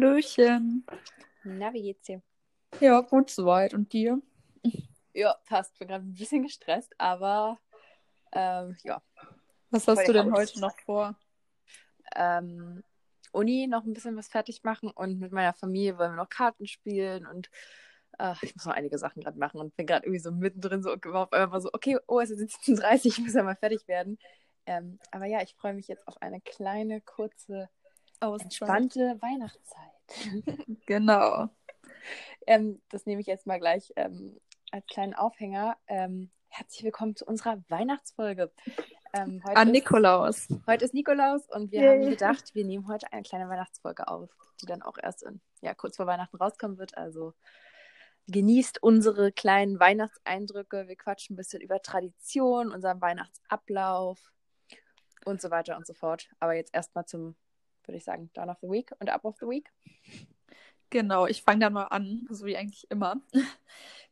Hallöchen. Na, wie geht's dir? Ja, gut soweit. Und dir? Ja, passt. Bin gerade ein bisschen gestresst, aber ähm, ja. Was hast du denn heute noch vor? Ähm, Uni noch ein bisschen was fertig machen und mit meiner Familie wollen wir noch Karten spielen und äh, ich muss noch einige Sachen gerade machen und bin gerade irgendwie so mittendrin so auf einmal mal so, okay, oh, es ist jetzt 17.30 ich muss ja mal fertig werden. Ähm, aber ja, ich freue mich jetzt auf eine kleine, kurze, entspannte Weihnachtszeit. Genau. ähm, das nehme ich jetzt mal gleich ähm, als kleinen Aufhänger. Ähm, herzlich willkommen zu unserer Weihnachtsfolge. Ähm, An ist, Nikolaus. heute ist Nikolaus und wir Yay. haben gedacht, wir nehmen heute eine kleine Weihnachtsfolge auf, die dann auch erst in, ja, kurz vor Weihnachten rauskommen wird. Also genießt unsere kleinen Weihnachtseindrücke. Wir quatschen ein bisschen über Tradition, unseren Weihnachtsablauf und so weiter und so fort. Aber jetzt erstmal zum, würde ich sagen, Down of the Week und Up of the Week. Genau, ich fange dann mal an, so wie eigentlich immer.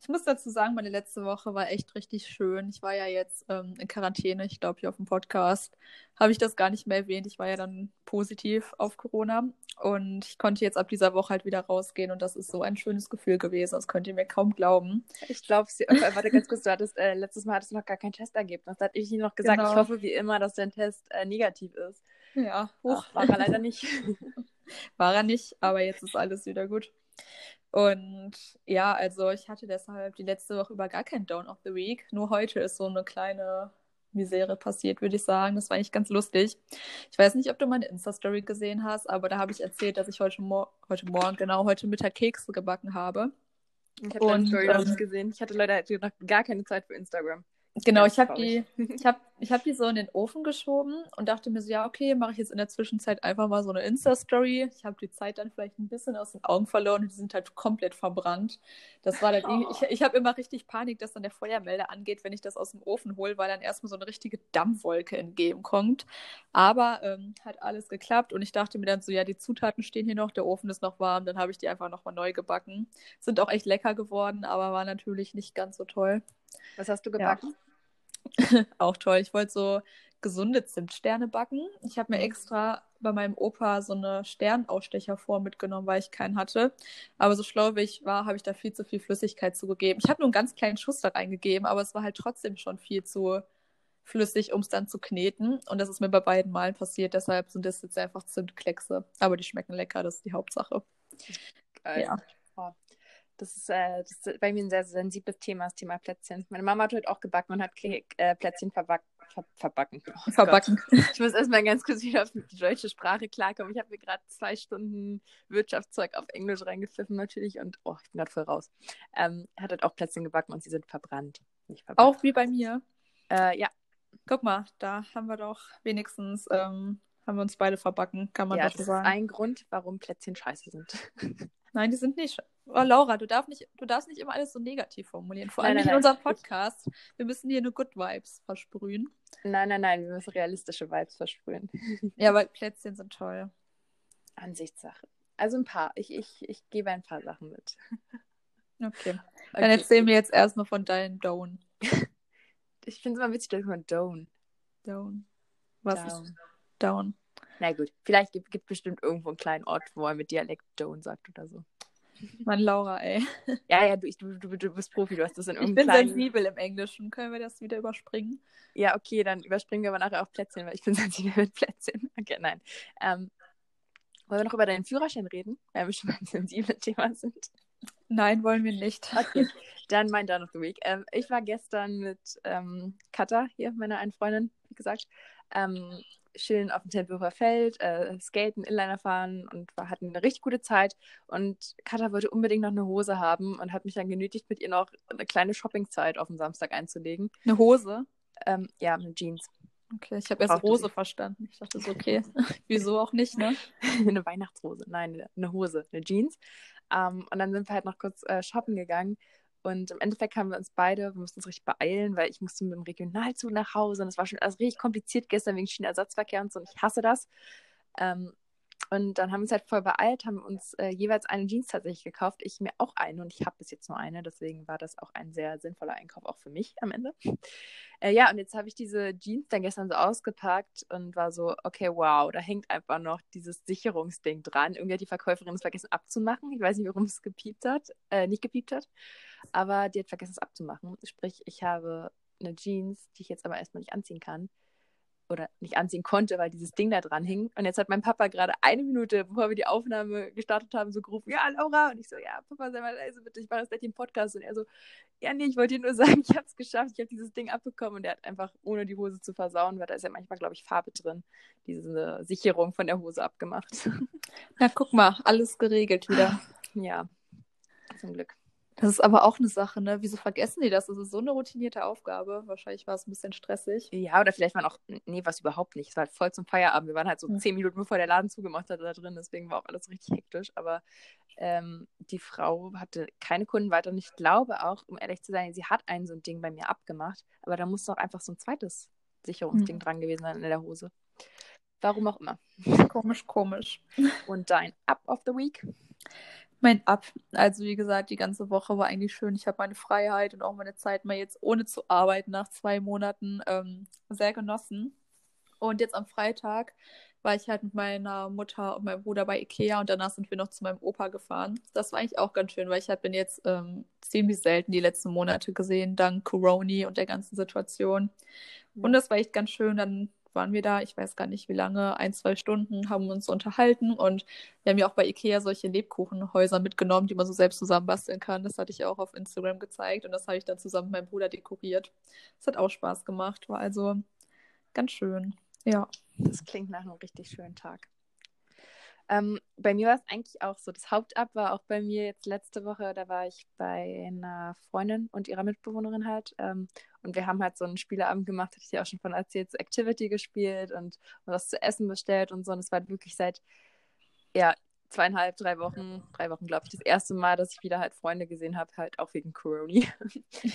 Ich muss dazu sagen, meine letzte Woche war echt richtig schön. Ich war ja jetzt ähm, in Quarantäne, ich glaube hier auf dem Podcast habe ich das gar nicht mehr erwähnt. Ich war ja dann positiv auf Corona und ich konnte jetzt ab dieser Woche halt wieder rausgehen und das ist so ein schönes Gefühl gewesen. Das könnt ihr mir kaum glauben. Ich glaube, äh, warte ganz kurz, du hattest, äh, letztes Mal hattest du noch gar kein Testergebnis. Da hatte ich Ihnen noch gesagt, Genau. ich hoffe wie immer, dass dein Test äh, negativ ist. Ja, Ach, war er leider nicht. War er nicht, aber jetzt ist alles wieder gut. Und ja, also ich hatte deshalb die letzte Woche über gar kein Down of the Week. Nur heute ist so eine kleine Misere passiert, würde ich sagen. Das war eigentlich ganz lustig. Ich weiß nicht, ob du meine Insta-Story gesehen hast, aber da habe ich erzählt, dass ich heute, Mor heute Morgen, genau, heute Mittag Kekse gebacken habe. Ich habe deine Story noch ähm, nicht gesehen. Ich hatte leider noch gar keine Zeit für Instagram. Genau, ich habe die, ich habe, ich habe die so in den Ofen geschoben und dachte mir so, ja, okay, mache ich jetzt in der Zwischenzeit einfach mal so eine Insta-Story. Ich habe die Zeit dann vielleicht ein bisschen aus den Augen verloren und die sind halt komplett verbrannt. Das war dann, Oh. ich, ich habe immer richtig Panik, dass dann der Feuermelder angeht, wenn ich das aus dem Ofen hole, weil dann erstmal so eine richtige Dampfwolke entgegenkommt. Aber ähm, hat alles geklappt und ich dachte mir dann so, ja, die Zutaten stehen hier noch, der Ofen ist noch warm, dann habe ich die einfach nochmal neu gebacken. Sind auch echt lecker geworden, aber war natürlich nicht ganz so toll. Was hast du gebacken? Auch toll. Ich wollte so gesunde Zimtsterne backen. Ich habe mir Mhm. extra bei meinem Opa so eine Sternausstecherform mitgenommen, weil ich keinen hatte. Aber so schlau wie ich war, habe ich da viel zu viel Flüssigkeit zugegeben. Ich habe nur einen ganz kleinen Schuss da reingegeben, aber es war halt trotzdem schon viel zu flüssig, um es dann zu kneten. Und das ist mir bei beiden Malen passiert. Deshalb sind das jetzt einfach Zimtkleckse. Aber die schmecken lecker, das ist die Hauptsache. Geil. Ja. Das ist, äh, das ist bei mir ein sehr sensibles Thema, das Thema Plätzchen. Meine Mama hat heute auch gebacken und hat Ke äh, Plätzchen verback ver verbacken. Oh. Verbacken. Ich muss erstmal ganz kurz wieder auf die deutsche Sprache klarkommen. Ich habe mir gerade zwei Stunden Wirtschaftszeug auf Englisch reingepfiffen natürlich und oh, ich bin gerade voll raus. Ähm, hat halt auch Plätzchen gebacken und sie sind verbrannt. Verbrannt. Auch wie bei mir. Äh, ja, Guck mal, da haben wir doch wenigstens, ähm, haben wir uns beide verbacken, kann man ja doch das so ist sagen. ein Grund, warum Plätzchen scheiße sind. Nein, die sind nicht. Oh, Laura, du darfst nicht, du darfst nicht immer alles so negativ formulieren. Vor Nein, allem nein, nicht in nein. unserem Podcast. Wir müssen hier nur Good Vibes versprühen. nein, nein, nein, wir müssen realistische Vibes versprühen. Ja, weil Plätzchen sind toll. Ansichtssache. Also ein paar. Ich, ich, ich gebe ein paar Sachen mit. Okay. Dann Okay. erzähl mir jetzt erstmal von deinen Down. Ich finde es immer witzig, dass man Down. Down. Was Down. ist Down? Na gut, vielleicht gibt es bestimmt irgendwo einen kleinen Ort, wo man mit Dialekt Down sagt oder so. Mann, Laura, ey. Ja, ja, du, ich- du, du, du bist Profi, du hast das in Ich irgendeinem bin kleinen... sensibel im Englischen. Können wir das wieder überspringen? Ja, okay, dann überspringen wir aber nachher auf Plätzchen, weil ich bin sensibel mit Plätzchen. Okay, nein. Ähm, wollen wir noch über deinen Führerschein reden, weil wir schon beim sensiblen Thema sind? Nein, wollen wir nicht. Okay, dann mein Down of the Week. Ähm, ich war gestern mit ähm, Katha, hier, meiner einen Freundin, wie gesagt, ähm, chillen auf dem Tempelhofer Feld, äh, skaten, Inliner fahren und wir hatten eine richtig gute Zeit. Und Katha wollte unbedingt noch eine Hose haben und hat mich dann genötigt, mit ihr noch eine kleine Shoppingzeit auf den Samstag einzulegen. Eine Hose? Ähm, ja, eine Jeans. Okay, ich habe erst sie. verstanden. Ich dachte so, okay. Wieso auch nicht, ne? eine Weihnachtshose. Nein, eine- eine Hose, eine Jeans. Ähm, und dann sind wir halt noch kurz äh, shoppen gegangen. Und im Endeffekt haben wir uns beide, wir mussten uns richtig beeilen, weil ich musste mit dem Regionalzug nach Hause und es war schon alles richtig kompliziert gestern wegen Schienenersatzverkehr und so und ich hasse das. Ähm, und dann haben wir uns halt voll beeilt, haben uns äh, jeweils eine Jeans tatsächlich gekauft. Ich mir auch eine und ich habe bis jetzt nur eine, deswegen war das auch ein sehr sinnvoller Einkauf auch für mich am Ende. Äh, ja, und jetzt habe ich diese Jeans dann gestern so ausgepackt und war so, okay, wow, da hängt einfach noch dieses Sicherungsding dran. Irgendwie hat die Verkäuferin es vergessen abzumachen. Ich weiß nicht, warum es gepiept hat, äh, nicht gepiept hat, aber die hat vergessen es abzumachen. Sprich, ich habe eine Jeans, die ich jetzt aber erstmal nicht anziehen kann oder nicht anziehen konnte, weil dieses Ding da dran hing. Und jetzt hat mein Papa gerade eine Minute, bevor wir die Aufnahme gestartet haben, so gerufen, ja, Laura. Und ich so, ja, Papa, sei mal leise, bitte, ich mache das gleich im Podcast. Und er so, ja, nee, ich wollte dir nur sagen, ich habe es geschafft, ich habe dieses Ding abbekommen. Und er hat einfach, ohne die Hose zu versauen, weil da ist ja manchmal, glaube ich, Farbe drin, diese Sicherung von der Hose abgemacht. Na, guck mal, alles geregelt wieder. Ja, zum Glück. Das ist aber auch eine Sache, ne? Wieso vergessen die das? Das ist so eine routinierte Aufgabe. Wahrscheinlich war es ein bisschen stressig. Ja, oder vielleicht waren auch, nee, was überhaupt nicht. Es war halt voll zum Feierabend. Wir waren halt so mhm. zehn Minuten, bevor der Laden zugemacht hat, da drin. Deswegen war auch alles richtig hektisch. Aber ähm, die Frau hatte keine Kunden weiter. Und ich glaube auch, um ehrlich zu sein, sie hat ein so ein Ding bei mir abgemacht. Aber da muss doch einfach so ein zweites Sicherungsding mhm. dran gewesen sein in der Hose. Warum auch immer. Komisch, komisch. Und dein Up of the Week? Mein Ab. Also wie gesagt, die ganze Woche war eigentlich schön. Ich habe meine Freiheit und auch meine Zeit mal jetzt ohne zu arbeiten nach zwei Monaten ähm, sehr genossen. Und jetzt am Freitag war ich halt mit meiner Mutter und meinem Bruder bei Ikea und danach sind wir noch zu meinem Opa gefahren. Das war eigentlich auch ganz schön, weil ich halt bin jetzt ähm, ziemlich selten die letzten Monate gesehen, dank Corona und der ganzen Situation. Und das war echt ganz schön. Dann waren wir da, ich weiß gar nicht wie lange, ein, zwei Stunden, haben uns unterhalten und wir haben ja auch bei Ikea solche Lebkuchenhäuser mitgenommen, die man so selbst zusammenbasteln kann. Das hatte ich auch auf Instagram gezeigt und das habe ich dann zusammen mit meinem Bruder dekoriert. Das hat auch Spaß gemacht, war also ganz schön. Ja. Das klingt nach einem richtig schönen Tag. Ähm, bei mir war es eigentlich auch so. Das Hauptab war auch bei mir jetzt letzte Woche. Da war ich bei einer Freundin und ihrer Mitbewohnerin halt. Ähm, und wir haben halt so einen Spieleabend gemacht, hatte ich dir auch schon von erzählt, so Activity gespielt und, und was zu essen bestellt und so. Und es war wirklich seit ja, zweieinhalb, drei Wochen, drei Wochen, glaube ich, das erste Mal, dass ich wieder halt Freunde gesehen habe, halt auch wegen. Corona.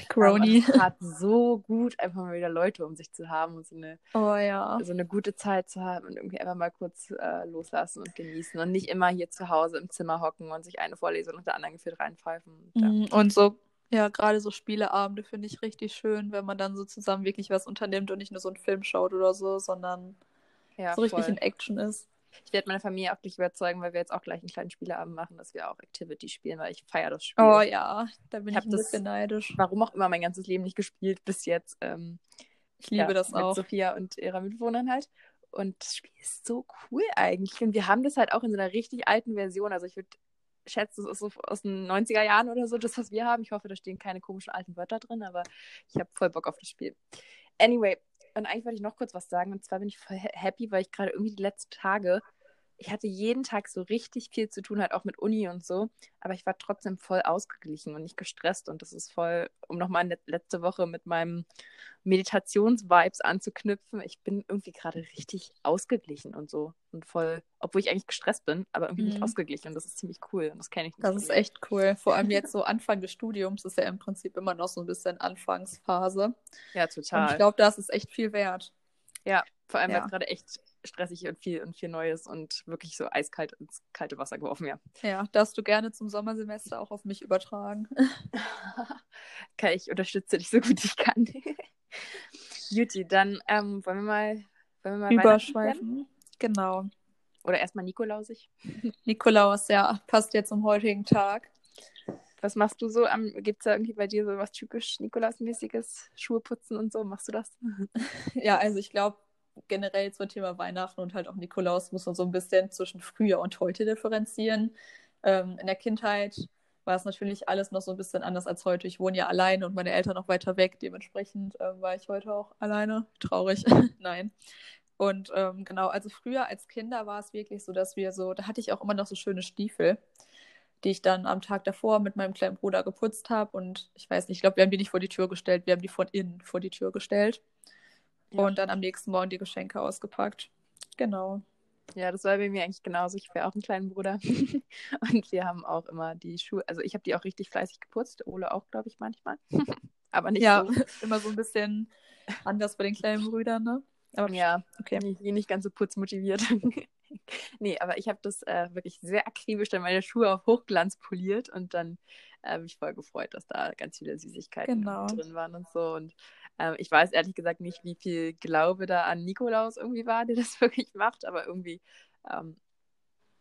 Es hat so gut, einfach mal wieder Leute um sich zu haben und so eine, oh, ja. so eine gute Zeit zu haben und irgendwie einfach mal kurz äh, loslassen und genießen und nicht immer hier zu Hause im Zimmer hocken und sich eine Vorlesung nach der anderen gefühlt reinpfeifen. Und, ja. Mhm, und so ja, gerade so Spieleabende finde ich richtig schön, wenn man dann so zusammen wirklich was unternimmt und nicht nur so einen Film schaut oder so, sondern ja, so richtig in Action ist. Ich werde meine Familie auch gleich überzeugen, weil wir jetzt auch gleich einen kleinen Spieleabend machen, dass wir auch Activity spielen, weil ich feiere das Spiel. Oh ja, da bin ich, ich ein bisschen neidisch. Warum auch immer mein ganzes Leben nicht gespielt bis jetzt. Ähm, ich liebe ja, das mit auch. Sophia und ihrer Mitbewohnerin halt. Und das Spiel ist so cool eigentlich. Und wir haben das halt auch in so einer richtig alten Version. Also ich würde schätzen, das ist so aus den 90er Jahren oder so, das, was wir haben. Ich hoffe, da stehen keine komischen alten Wörter drin, aber ich habe voll Bock auf das Spiel. Anyway, und eigentlich wollte ich noch kurz was sagen. Und zwar bin ich voll happy, weil ich gerade irgendwie die letzten Tage ich hatte jeden Tag so richtig viel zu tun, halt auch mit Uni und so, aber ich war trotzdem voll ausgeglichen und nicht gestresst und das ist voll, um nochmal letzte Woche mit meinem Meditationsvibes anzuknüpfen, ich bin irgendwie gerade richtig ausgeglichen und so und voll, obwohl ich eigentlich gestresst bin, aber irgendwie mhm. nicht ausgeglichen und das ist ziemlich cool und das kenne ich nicht. Das ist echt cool, vor allem jetzt so Anfang des Studiums ist ja im Prinzip immer noch so ein bisschen Anfangsphase. Ja, total. Und ich glaube, das ist echt viel wert. Ja, vor allem, ja. gerade echt stressig und viel und viel Neues und wirklich so eiskalt ins kalte Wasser geworfen, ja. Ja, darfst du gerne zum Sommersemester auch auf mich übertragen. kann ich unterstütze dich so gut ich kann. Juti, dann ähm, wollen wir mal, wollen wir mal überschweifen. Genau. Oder erstmal Nikolausig. Nikolaus, ja, passt jetzt zum heutigen Tag. Was machst du so? Gibt es da irgendwie bei dir so was typisch Nikolausmäßiges? Schuhe putzen und so? Machst du das? ja, also ich glaube, generell zum Thema Weihnachten und halt auch Nikolaus muss man so ein bisschen zwischen früher und heute differenzieren. Ähm, in der Kindheit war es natürlich alles noch so ein bisschen anders als heute. Ich wohne ja alleine und meine Eltern noch weiter weg. Dementsprechend äh, war ich heute auch alleine. Traurig. Nein. Und ähm, genau, also früher als Kinder war es wirklich so, dass wir so, da hatte ich auch immer noch so schöne Stiefel, die ich dann am Tag davor mit meinem kleinen Bruder geputzt habe. Und ich weiß nicht, ich glaube, wir haben die nicht vor die Tür gestellt, wir haben die von innen vor die Tür gestellt. Ja. Und dann am nächsten Morgen die Geschenke ausgepackt. Genau. Ja, das war bei mir eigentlich genauso. Ich wäre auch ein kleiner Bruder. und wir haben auch immer die Schuhe, also ich habe die auch richtig fleißig geputzt. Ole auch, glaube ich, manchmal. Aber nicht ja, so. immer so ein bisschen anders bei den kleinen Brüdern, ne? Aber Ja, okay. nicht, nicht ganz so putzmotiviert. nee, aber ich habe das äh, wirklich sehr akribisch dann meine Schuhe auf Hochglanz poliert und dann äh, mich voll gefreut, dass da ganz viele Süßigkeiten Genau. drin waren und so. Und ähm, ich weiß ehrlich gesagt nicht, wie viel Glaube da an Nikolaus irgendwie war, der das wirklich macht, aber irgendwie, ähm,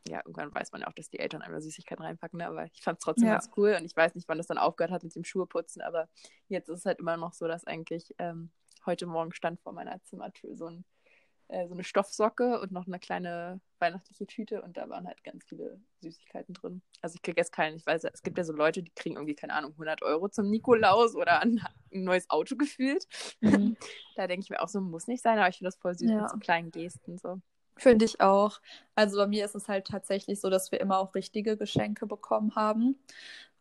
ja, irgendwann weiß man ja auch, dass die Eltern einmal Süßigkeiten reinpacken, ne? aber ich fand es trotzdem Ja. ganz cool und ich weiß nicht, wann das dann aufgehört hat mit dem Schuheputzen, aber jetzt ist es halt immer noch so, dass eigentlich ähm, heute Morgen stand vor meiner Zimmertür so, ein, äh, so eine Stoffsocke und noch eine kleine weihnachtliche Tüte und da waren halt ganz viele Süßigkeiten drin. Also ich kriege jetzt keinen, ich weiß, es gibt ja so Leute, die kriegen irgendwie, keine Ahnung, 100 Euro zum Nikolaus oder ein, ein neues Auto gefühlt. Mhm. Da denke ich mir auch so, muss nicht sein, aber ich finde das voll süß Ja. mit so kleinen Gesten so. Finde ich auch. Also bei mir ist es halt tatsächlich so, dass wir immer auch richtige Geschenke bekommen haben.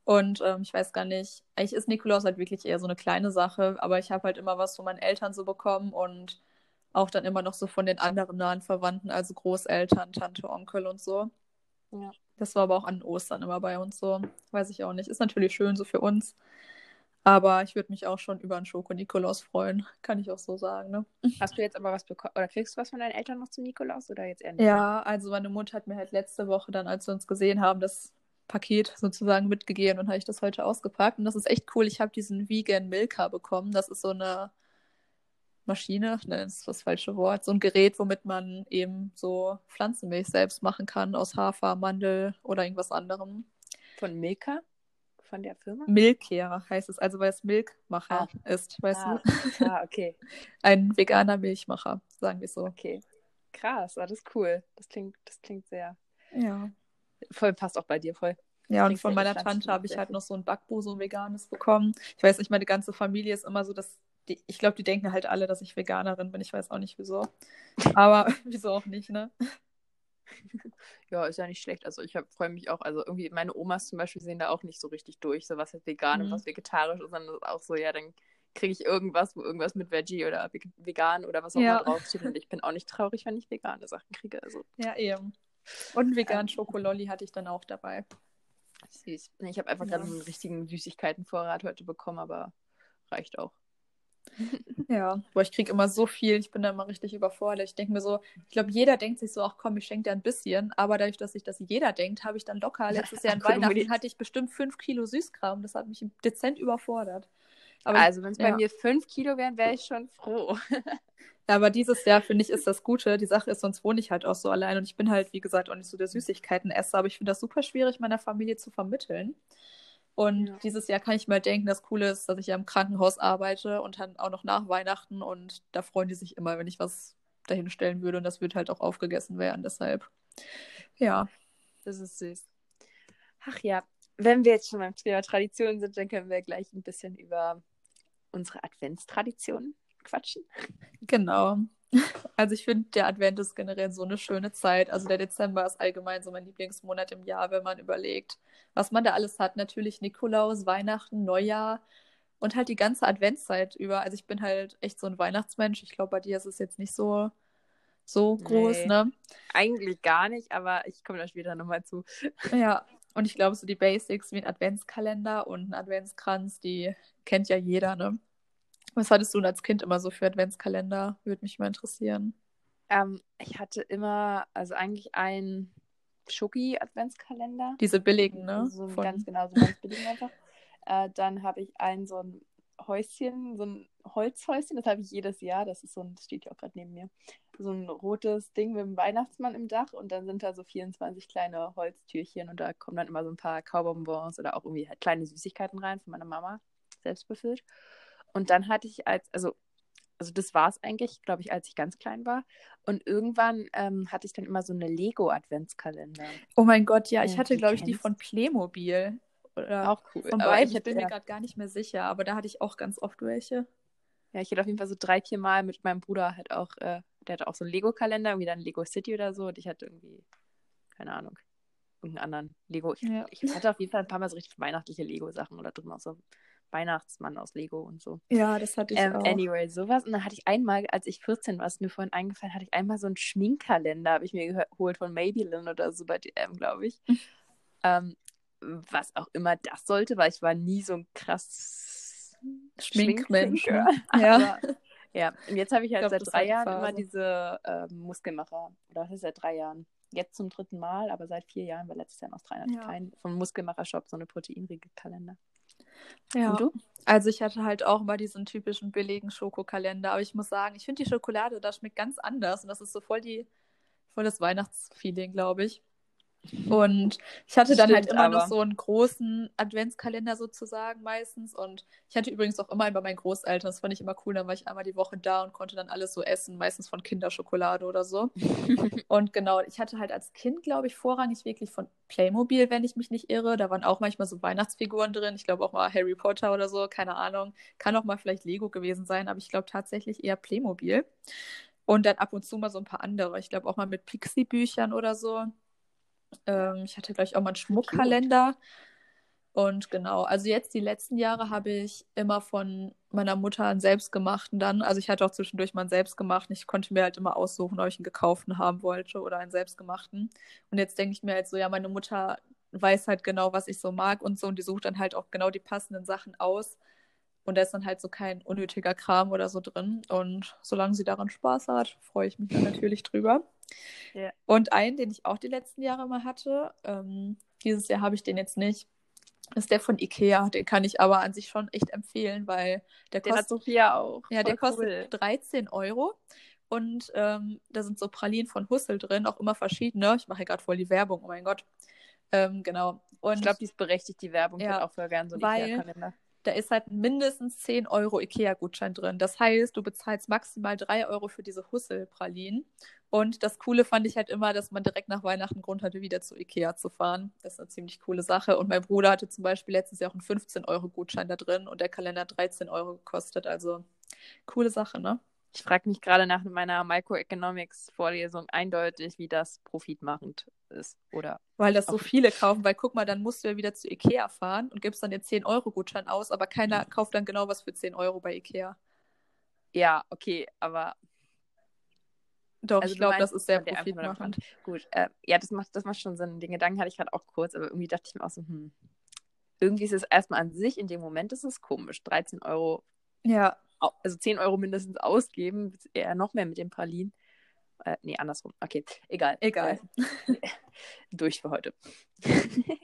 Und ähm, ich weiß gar nicht, eigentlich ist Nikolaus halt wirklich eher so eine kleine Sache, aber ich habe halt immer was von meinen Eltern so bekommen und auch dann immer noch so von den anderen nahen Verwandten, also Großeltern, Tante, Onkel und so. Ja. Das war aber auch an Ostern immer bei uns so. Weiß ich auch nicht. Ist natürlich schön so für uns. Aber ich würde mich auch schon über einen Schoko-Nikolaus freuen. Kann ich auch so sagen, ne? Hast du jetzt aber was bekommen, oder kriegst du was von deinen Eltern noch zu Nikolaus oder jetzt eher nicht? Ja, also meine Mutter hat mir halt letzte Woche dann, als wir uns gesehen haben, das Paket sozusagen mitgegeben und habe ich das heute ausgepackt. Und das ist echt cool. Ich habe diesen Vegan Milka bekommen. Das ist so eine Maschine, ne, das ist das falsche Wort, so ein Gerät, womit man eben so Pflanzenmilch selbst machen kann aus Hafer, Mandel oder irgendwas anderem. Von Milka? Von der Firma? Milkcare heißt es, also weil es Milchmacher ist, weißt Ah, du? ah, okay. Ein veganer Milchmacher, sagen wir so. Okay. Krass, ah, das ist cool. Das klingt, das klingt sehr. Ja. Voll passt auch bei dir voll. Ja, und von meiner Tante habe ich halt noch so ein Backbuch, so ein veganes bekommen. Ich weiß nicht, meine ganze Familie ist immer so, dass die, ich glaube, die denken halt alle, dass ich Veganerin bin. Ich weiß auch nicht wieso. Aber wieso auch nicht, ne? Ja, ist ja nicht schlecht. Also ich freue mich auch. Also irgendwie meine Omas zum Beispiel sehen da auch nicht so richtig durch, so was jetzt vegan und Mhm. was vegetarisch ist, sondern ist auch so, ja, dann kriege ich irgendwas, wo irgendwas mit Veggie oder ve- vegan oder was auch Ja. immer draufsteht. Und ich bin auch nicht traurig, wenn ich vegane Sachen kriege. Also Ja, eben. Und veganen Ähm. Schokololli hatte ich dann auch dabei. süß. Ich habe einfach Ja. gerade so einen richtigen Süßigkeitenvorrat heute bekommen, aber reicht auch. Ja, boah, ich kriege immer so viel. Ich bin da immer richtig überfordert. Ich denke mir so, ich glaube, jeder denkt sich so, ach komm, ich schenke dir ein bisschen. Aber dadurch, dass sich das jeder denkt, habe ich dann locker. Letztes Jahr an. Weihnachten hatte ich bestimmt fünf Kilo Süßkram. Das hat mich dezent überfordert. Aber also wenn es bei ja. mir fünf Kilo wären, wäre ich schon froh. Aber dieses Jahr, finde ich, ist das Gute. Die Sache ist, sonst wohne ich halt auch so allein und ich bin halt, wie gesagt, auch nicht so der Süßigkeiten-Esser, aber ich finde das super schwierig, meiner Familie zu vermitteln. Und Ja. dieses Jahr kann ich mal denken, das Coole ist, dass ich ja im Krankenhaus arbeite und dann auch noch nach Weihnachten und da freuen die sich immer, wenn ich was dahin stellen würde und das wird halt auch aufgegessen werden, deshalb. Ja, Das ist süß. Ach ja, wenn wir jetzt schon beim Thema Traditionen sind, dann können wir gleich ein bisschen über unsere Adventstraditionen quatschen. genau. Also ich finde, der Advent ist generell so eine schöne Zeit. Also der Dezember ist allgemein so mein Lieblingsmonat im Jahr, wenn man überlegt, was man da alles hat. Natürlich Nikolaus, Weihnachten, Neujahr und halt die ganze Adventszeit über. Also ich bin halt echt so ein Weihnachtsmensch. Ich glaube, bei dir ist es jetzt nicht so, so groß, Nee. ne? Eigentlich gar nicht, aber ich komme da später nochmal zu. Ja, und ich glaube, so die Basics wie ein Adventskalender und ein Adventskranz, die kennt ja jeder, ne? Was hattest du denn als Kind immer so für Adventskalender? Würde mich mal interessieren. Ähm, ich hatte immer, also eigentlich einen Schoki-Adventskalender. Diese billigen, ne? So Von- ganz genau, so ganz billig einfach. Äh, dann habe ich ein so ein Häuschen, so ein Holzhäuschen, das habe ich jedes Jahr. Das ist so ein, das steht ja auch gerade neben mir. So ein rotes Ding mit einem Weihnachtsmann im Dach und dann sind da so 24 kleine Holztürchen und da kommen dann immer so ein paar Kaubonbons oder auch irgendwie halt kleine Süßigkeiten rein von meiner Mama, selbst befüllt. Und dann hatte ich als, also, also das war es eigentlich, glaube ich, als ich ganz klein war. Und irgendwann ähm, hatte ich dann immer so eine Lego-Adventskalender. Oh mein Gott, ja, ich Ja, hatte, glaube ich, die von Playmobil. Oder Auch cool. von Aber beiden. ich bin mir gerade gar nicht mehr sicher, aber da hatte ich auch ganz oft welche. Ja, ich hatte auf jeden Fall so drei, vier Mal mit meinem Bruder halt auch, äh, der hatte auch so einen Lego-Kalender, irgendwie dann Lego City oder so. Und ich hatte irgendwie, keine Ahnung, irgendeinen anderen Lego. Ich, Ja. ich hatte auf jeden Fall ein paar Mal so richtig weihnachtliche Lego-Sachen oder drin auch so Weihnachtsmann aus Lego und so. Ja, das hatte ich Ähm, auch. anyway, sowas. Und dann hatte ich einmal, als ich 14 war, ist mir vorhin eingefallen, hatte ich einmal so einen Schminkkalender, habe ich mir geho- geholt von Maybelline oder so bei DM, glaube ich. Mhm. ähm, was auch immer das sollte, weil ich war nie so ein krass Schminkmensch. Ja. Aber Ja, und jetzt habe ich halt Ich glaub, seit drei Jahren immer diese ähm, Muskelmacher. Oder was ist seit drei Jahren? Jetzt zum dritten Mal, aber seit vier Jahren, weil letztes Jahr in Australien hatte ich Ja. keinen vom Muskelmacher-Shop so eine Proteinriegel-Kalender. Ja. Also ich hatte halt auch mal diesen typischen billigen Schokokalender, aber ich muss sagen, ich finde die Schokolade, da schmeckt ganz anders und das ist so voll die, voll das Weihnachtsfeeling, glaube ich. Und ich hatte dann halt Stimmt immer noch aber. so einen großen Adventskalender sozusagen meistens. Und ich hatte übrigens auch immer bei meinen Großeltern, das fand ich immer cool, dann war ich einmal die Woche da und konnte dann alles so essen, meistens von Kinderschokolade oder so. Und genau, ich hatte halt als Kind, glaube ich, vorrangig wirklich von Playmobil, wenn ich mich nicht irre. Da waren auch manchmal so Weihnachtsfiguren drin. Ich glaube auch mal Harry Potter oder so, keine Ahnung. Kann auch mal vielleicht Lego gewesen sein, aber ich glaube tatsächlich eher Playmobil. Und dann ab und zu mal so ein paar andere. Ich glaube auch mal mit Pixie-Büchern oder so. Ähm, ich hatte, glaube ich, auch mal einen Schmuckkalender. Und genau, also jetzt die letzten Jahre habe ich immer von meiner Mutter einen selbstgemachten dann. Also ich hatte auch zwischendurch mal einen selbstgemachten. Ich konnte mir halt immer aussuchen, ob ich einen gekauften haben wollte oder einen selbstgemachten. Und jetzt denke ich mir halt so, ja, meine Mutter weiß halt genau, was ich so mag und so. Und die sucht dann halt auch genau die passenden Sachen aus. Und da ist dann halt so kein unnötiger Kram oder so drin. Und solange sie daran Spaß hat, freue ich mich dann natürlich drüber. Ja. Und einen, den ich auch die letzten Jahre mal hatte, ähm, dieses Jahr habe ich den jetzt nicht, ist der von Ikea. Den kann ich aber an sich schon echt empfehlen, weil der Den hat kostet, Sophia auch. ja, der Voll kostet cool. 13 Euro. Und ähm, da sind so Pralinen von Hussel drin, auch immer verschiedene. Ich mache hier gerade voll die Werbung, oh mein Gott. Ähm, genau. Und Ich glaube, die ist berechtigt, die Werbung. Ja, auch voll gern so einen Ikea-Kalender. Da ist halt mindestens 10 Euro Ikea-Gutschein drin. Das heißt, du bezahlst maximal 3 Euro für diese Hussel-Pralinen. Und das Coole fand ich halt immer, dass man direkt nach Weihnachten Grund hatte, wieder zu Ikea zu fahren. Das ist eine ziemlich coole Sache. Und mein Bruder hatte zum Beispiel letztes Jahr auch einen 15-Euro-Gutschein da drin und der Kalender hat 13 Euro gekostet. Also coole Sache, ne? Ich frage mich gerade nach meiner Microeconomics-Vorlesung eindeutig, wie das profitmachend ist. Oder Weil das so viele kaufen, weil guck mal, dann musst du ja wieder zu Ikea fahren und gibst dann den 10-Euro-Gutschein aus, aber keiner kauft dann genau was für 10 Euro bei Ikea. ja, okay, aber Doch, Also ich glaube, das ist sehr profitmachend. gut. Äh, ja, das macht, das macht schon Sinn. Den Gedanken hatte ich gerade auch kurz, aber irgendwie dachte ich mir auch so, hm, irgendwie ist es erstmal an sich, in dem Moment ist es komisch. 13 Euro, Ja, also 10 Euro mindestens ausgeben, eher noch mehr mit den Pralinen. Äh, nee, andersrum. Okay, egal. Egal. Äh, durch für heute.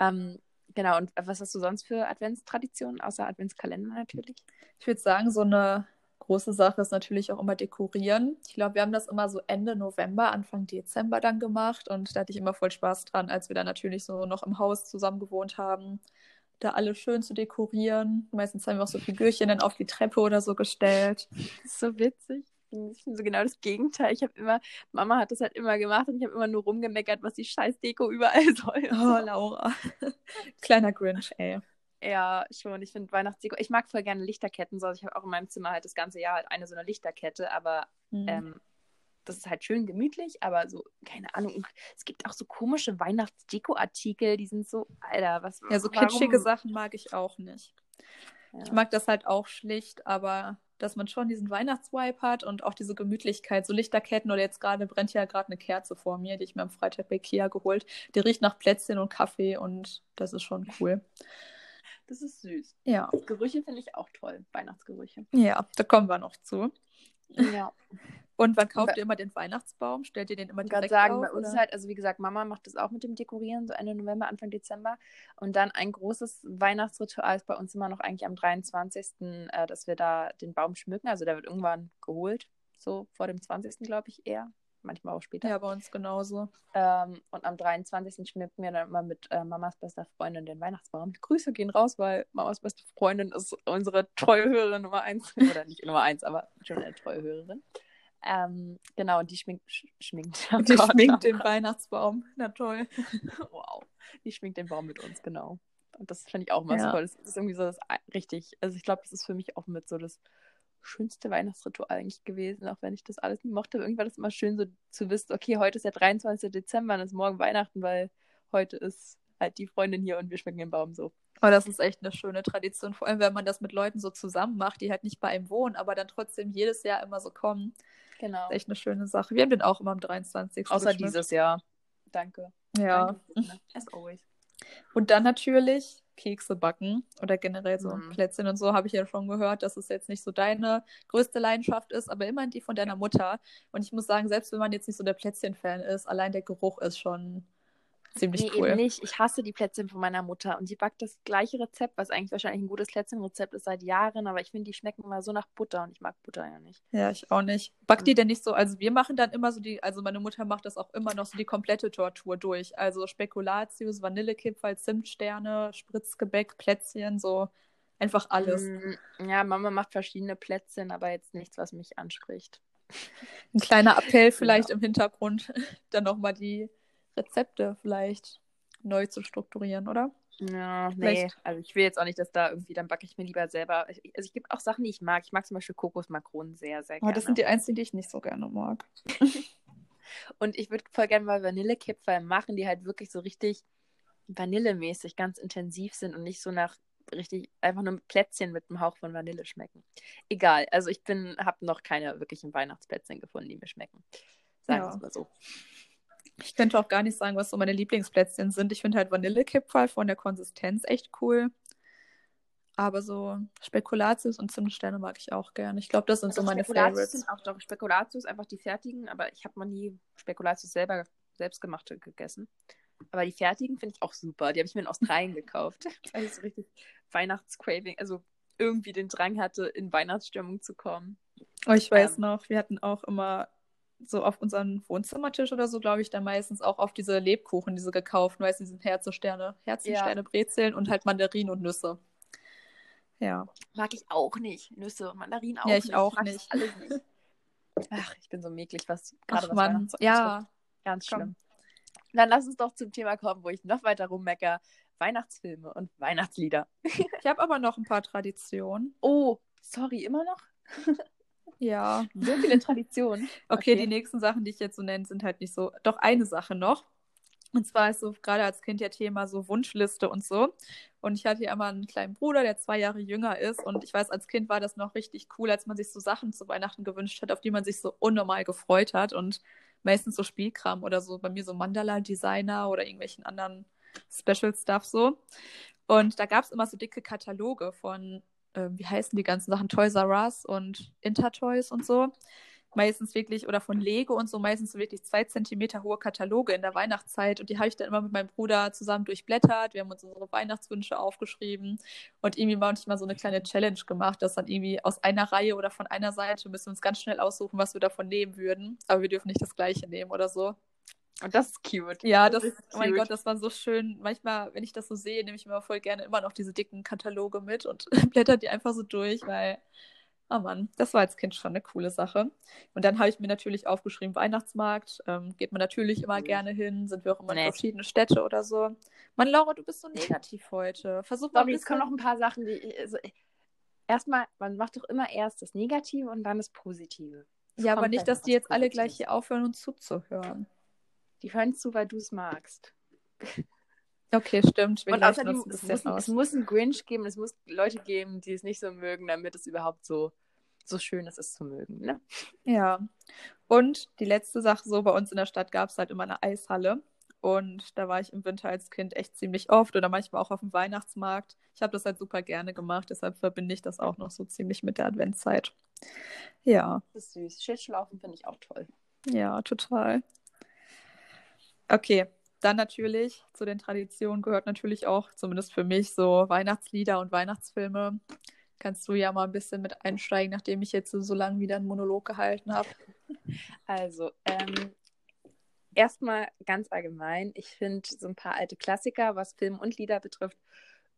ähm, genau, und was hast du sonst für Adventstraditionen, außer Adventskalender natürlich? Ich würde sagen, so eine große Sache ist natürlich auch immer dekorieren. Ich glaube, wir haben das immer so Ende November, Anfang Dezember dann gemacht und da hatte ich immer voll Spaß dran, als wir dann natürlich so noch im Haus zusammen gewohnt haben, da alles schön zu dekorieren. Meistens haben wir auch so Figürchen dann auf die Treppe oder so gestellt. Das ist so witzig. Ich bin so genau das Gegenteil. Ich habe immer, Mama hat das halt immer gemacht und ich habe immer nur rumgemeckert, was die scheiß Deko überall soll. Oh, Laura. Kleiner Grinch, ey. Ja, schon. Ich finde Weihnachtsdeko. Ich mag voll gerne Lichterketten. So. Ich habe auch in meinem Zimmer halt das ganze Jahr halt eine so eine Lichterkette, aber Hm. ähm, das ist halt schön gemütlich, aber so, keine Ahnung. Es gibt auch so komische Weihnachtsdeko-Artikel, die sind so, Alter, was Ja, so warum? kitschige Sachen mag ich auch nicht. Ja. Ich mag das halt auch schlicht, aber dass man schon diesen Weihnachtsvibe hat und auch diese Gemütlichkeit, so Lichterketten oder jetzt gerade brennt ja gerade eine Kerze vor mir, die ich mir am Freitag bei Ikea geholt. Die riecht nach Plätzchen und Kaffee und das ist schon cool. Das ist süß. Ja, Gerüche finde ich auch toll. Weihnachtsgerüche. ja, da kommen wir noch zu. Ja. Und wann kauft ihr immer den Weihnachtsbaum? Stellt ihr den immer direkt sagen, auf? bei uns oder? halt, also wie gesagt, Mama macht das auch mit dem Dekorieren, so Ende November, Anfang Dezember. Und dann ein großes Weihnachtsritual ist bei uns immer noch eigentlich am 23., äh, dass wir da den Baum schmücken. Also der wird irgendwann geholt, so vor dem 20. glaube ich eher. Manchmal auch später. Ja, bei uns genauso. Ähm, und am 23. schmücken wir dann immer mit äh, Mamas bester Freundin den Weihnachtsbaum. Grüße gehen raus, weil Mamas beste Freundin ist unsere treue Hörerin Nummer eins. Oder nicht Nummer eins, aber schon eine treue Hörerin. Ähm, genau, und die schminkt. Sch schminkt. Oh Die Gott, schminkt oh den Weihnachtsbaum. Na toll. Wow. Die schminkt den Baum mit uns, genau. Und das finde ich auch immer Ja. so toll. Das ist irgendwie so das ei- richtig. Also ich glaube, das ist für mich auch mit so das schönste Weihnachtsritual eigentlich gewesen, auch wenn ich das alles nie mochte. Aber irgendwie war das immer schön, so zu wissen, okay, heute ist der 23. Dezember und es ist morgen Weihnachten, weil heute ist halt die Freundin hier und wir schmücken den Baum so. Aber das ist echt eine schöne Tradition, vor allem wenn man das mit Leuten so zusammen macht, die halt nicht bei einem wohnen, aber dann trotzdem jedes Jahr immer so kommen. Genau. Das ist echt eine schöne Sache. Wir haben den auch immer am 23. Außer geschmückt. dieses Jahr. Danke. Ja. Danke, As always. Und dann natürlich Kekse backen oder generell so Mhm. Plätzchen und so, habe ich ja schon gehört, dass es jetzt nicht so deine größte Leidenschaft ist, aber immerhin die von deiner Mutter. Und ich muss sagen, selbst wenn man jetzt nicht so der Plätzchen-Fan ist, allein der Geruch ist schon ziemlich Nee, cool. eben nicht. Ich hasse die Plätzchen von meiner Mutter und die backt das gleiche Rezept, was eigentlich wahrscheinlich ein gutes Plätzchenrezept ist seit Jahren, aber ich finde, die schmecken immer so nach Butter und ich mag Butter ja nicht. Ja, ich auch nicht. Backt die denn nicht so? Also wir machen dann immer so die, also meine Mutter macht das auch immer noch so die komplette Tortur durch. Also Spekulatius, Vanillekipferl, Zimtsterne, Spritzgebäck, Plätzchen, so einfach alles. Mm, Ja, Mama macht verschiedene Plätzchen, aber jetzt nichts, was mich anspricht. Ein kleiner Appell vielleicht im Hintergrund, dann nochmal die Rezepte vielleicht neu zu strukturieren, oder? Ja, nee. Vielleicht- Also ich will jetzt auch nicht, dass da irgendwie, dann backe ich mir lieber selber. Ich- Also es gibt auch Sachen, die ich mag. Ich mag zum Beispiel Kokosmakronen sehr, sehr Aber gerne. Oh, das sind die einzigen, die ich nicht so gerne mag. Und ich würde voll gerne mal Vanillekipferl machen, die halt wirklich so richtig vanillemäßig ganz intensiv sind und nicht so nach richtig einfach nur Plätzchen mit einem Hauch von Vanille schmecken. Egal, also ich bin, habe noch keine wirklichen Weihnachtsplätzchen gefunden, die mir schmecken. Sagen wir Ja. es mal so. Ich könnte auch gar nicht sagen, was so meine Lieblingsplätzchen sind. Ich finde halt Vanillekipferl von der Konsistenz echt cool. Aber so Spekulatius und Zimtsterne mag ich auch gerne. Ich glaube, das sind so meine Also Spekulatius Favorites. sind auch doch Spekulatius, einfach die fertigen, aber ich habe mal nie Spekulatius selber selbstgemachte gegessen. Aber die fertigen finde ich auch super. Die habe ich mir in Australien gekauft. Weil ich so richtig Weihnachtscraving, also irgendwie den Drang hatte, in Weihnachtsstimmung zu kommen. Oh, ich weiß Ähm. noch, wir hatten auch immer so auf unseren Wohnzimmertisch oder so, glaube ich, dann meistens auch auf diese Lebkuchen, diese gekauften, weißt du, diese Herzensterne, Herzensterne, Brezeln und halt Mandarinen und Nüsse. Ja. Mag ich auch nicht. Nüsse und Mandarinen auch Ja, ich nicht. auch nicht. Alles nicht. Ach, ich bin so mäglich, was gerade was Mann, ja. Ganz komm. schlimm. Dann lass uns doch zum Thema kommen, wo ich noch weiter rummecker. Weihnachtsfilme und Weihnachtslieder. Ich habe aber noch ein paar Traditionen. Oh, sorry, immer noch? Ja. So viele Traditionen. Okay, Okay. die nächsten Sachen, die ich jetzt so nenne, sind halt nicht so. Doch eine Sache noch. Und zwar ist so gerade als Kind ja Thema so Wunschliste und so. Und ich hatte ja immer einen kleinen Bruder, der zwei Jahre jünger ist. Und ich weiß, als Kind war das noch richtig cool, als man sich so Sachen zu Weihnachten gewünscht hat, auf die man sich so unnormal gefreut hat. Und meistens so Spielkram oder so, bei mir so Mandala-Designer oder irgendwelchen anderen Special-Stuff so. Und da gab es immer so dicke Kataloge von, ähm, wie heißen die ganzen Sachen, Toys R Us und Intertoys und so meistens wirklich, oder von Lego und so, meistens wirklich zwei Zentimeter hohe Kataloge in der Weihnachtszeit. Und die habe ich dann immer mit meinem Bruder zusammen durchblättert. Wir haben uns unsere Weihnachtswünsche aufgeschrieben und irgendwie manchmal so eine kleine Challenge gemacht, dass dann irgendwie aus einer Reihe oder von einer Seite müssen wir uns ganz schnell aussuchen, was wir davon nehmen würden. Aber wir dürfen nicht das gleiche nehmen oder so. Und das ist cute. Ja, das, ist oh mein cute. Gott, das war so schön. Manchmal, wenn ich das so sehe, nehme ich mir voll gerne immer noch diese dicken Kataloge mit und blätter die einfach so durch, weil, oh Mann, das war als Kind schon eine coole Sache. Und dann habe ich mir natürlich aufgeschrieben, Weihnachtsmarkt, ähm, geht man natürlich immer Mhm. gerne hin, sind wir auch immer in Nee. verschiedene Städte oder so. Mann, Laura, du bist so negativ heute. Versuch mal Sorry, es kommen noch ein paar Sachen, die. Also, erstmal, man macht doch immer erst das Negative und dann das Positive. Ja, aber nicht, gleich dass die jetzt alle gleich hier aufhören, uns zuzuhören. Die hören zu, weil du es magst. Okay, stimmt. Und außerdem, ein es muss, es muss einen Grinch geben, es muss Leute geben, die es nicht so mögen, damit es überhaupt so, so schön ist, es zu mögen. Ne? Ja. Und die letzte Sache, so bei uns in der Stadt gab es halt immer eine Eishalle. Und da war ich im Winter als Kind echt ziemlich oft oder manchmal auch auf dem Weihnachtsmarkt. Ich habe das halt super gerne gemacht, deshalb verbinde ich das auch noch so ziemlich mit der Adventszeit. Ja, Das ist süß. Schildschlaufen finde ich auch toll. ja, total. Okay, dann natürlich zu den Traditionen gehört natürlich auch, zumindest für mich, so Weihnachtslieder und Weihnachtsfilme. Kannst du ja mal ein bisschen mit einsteigen, nachdem ich jetzt so, lange wieder einen Monolog gehalten habe. Also, ähm, erstmal ganz allgemein, ich finde so ein paar alte Klassiker, was Film und Lieder betrifft,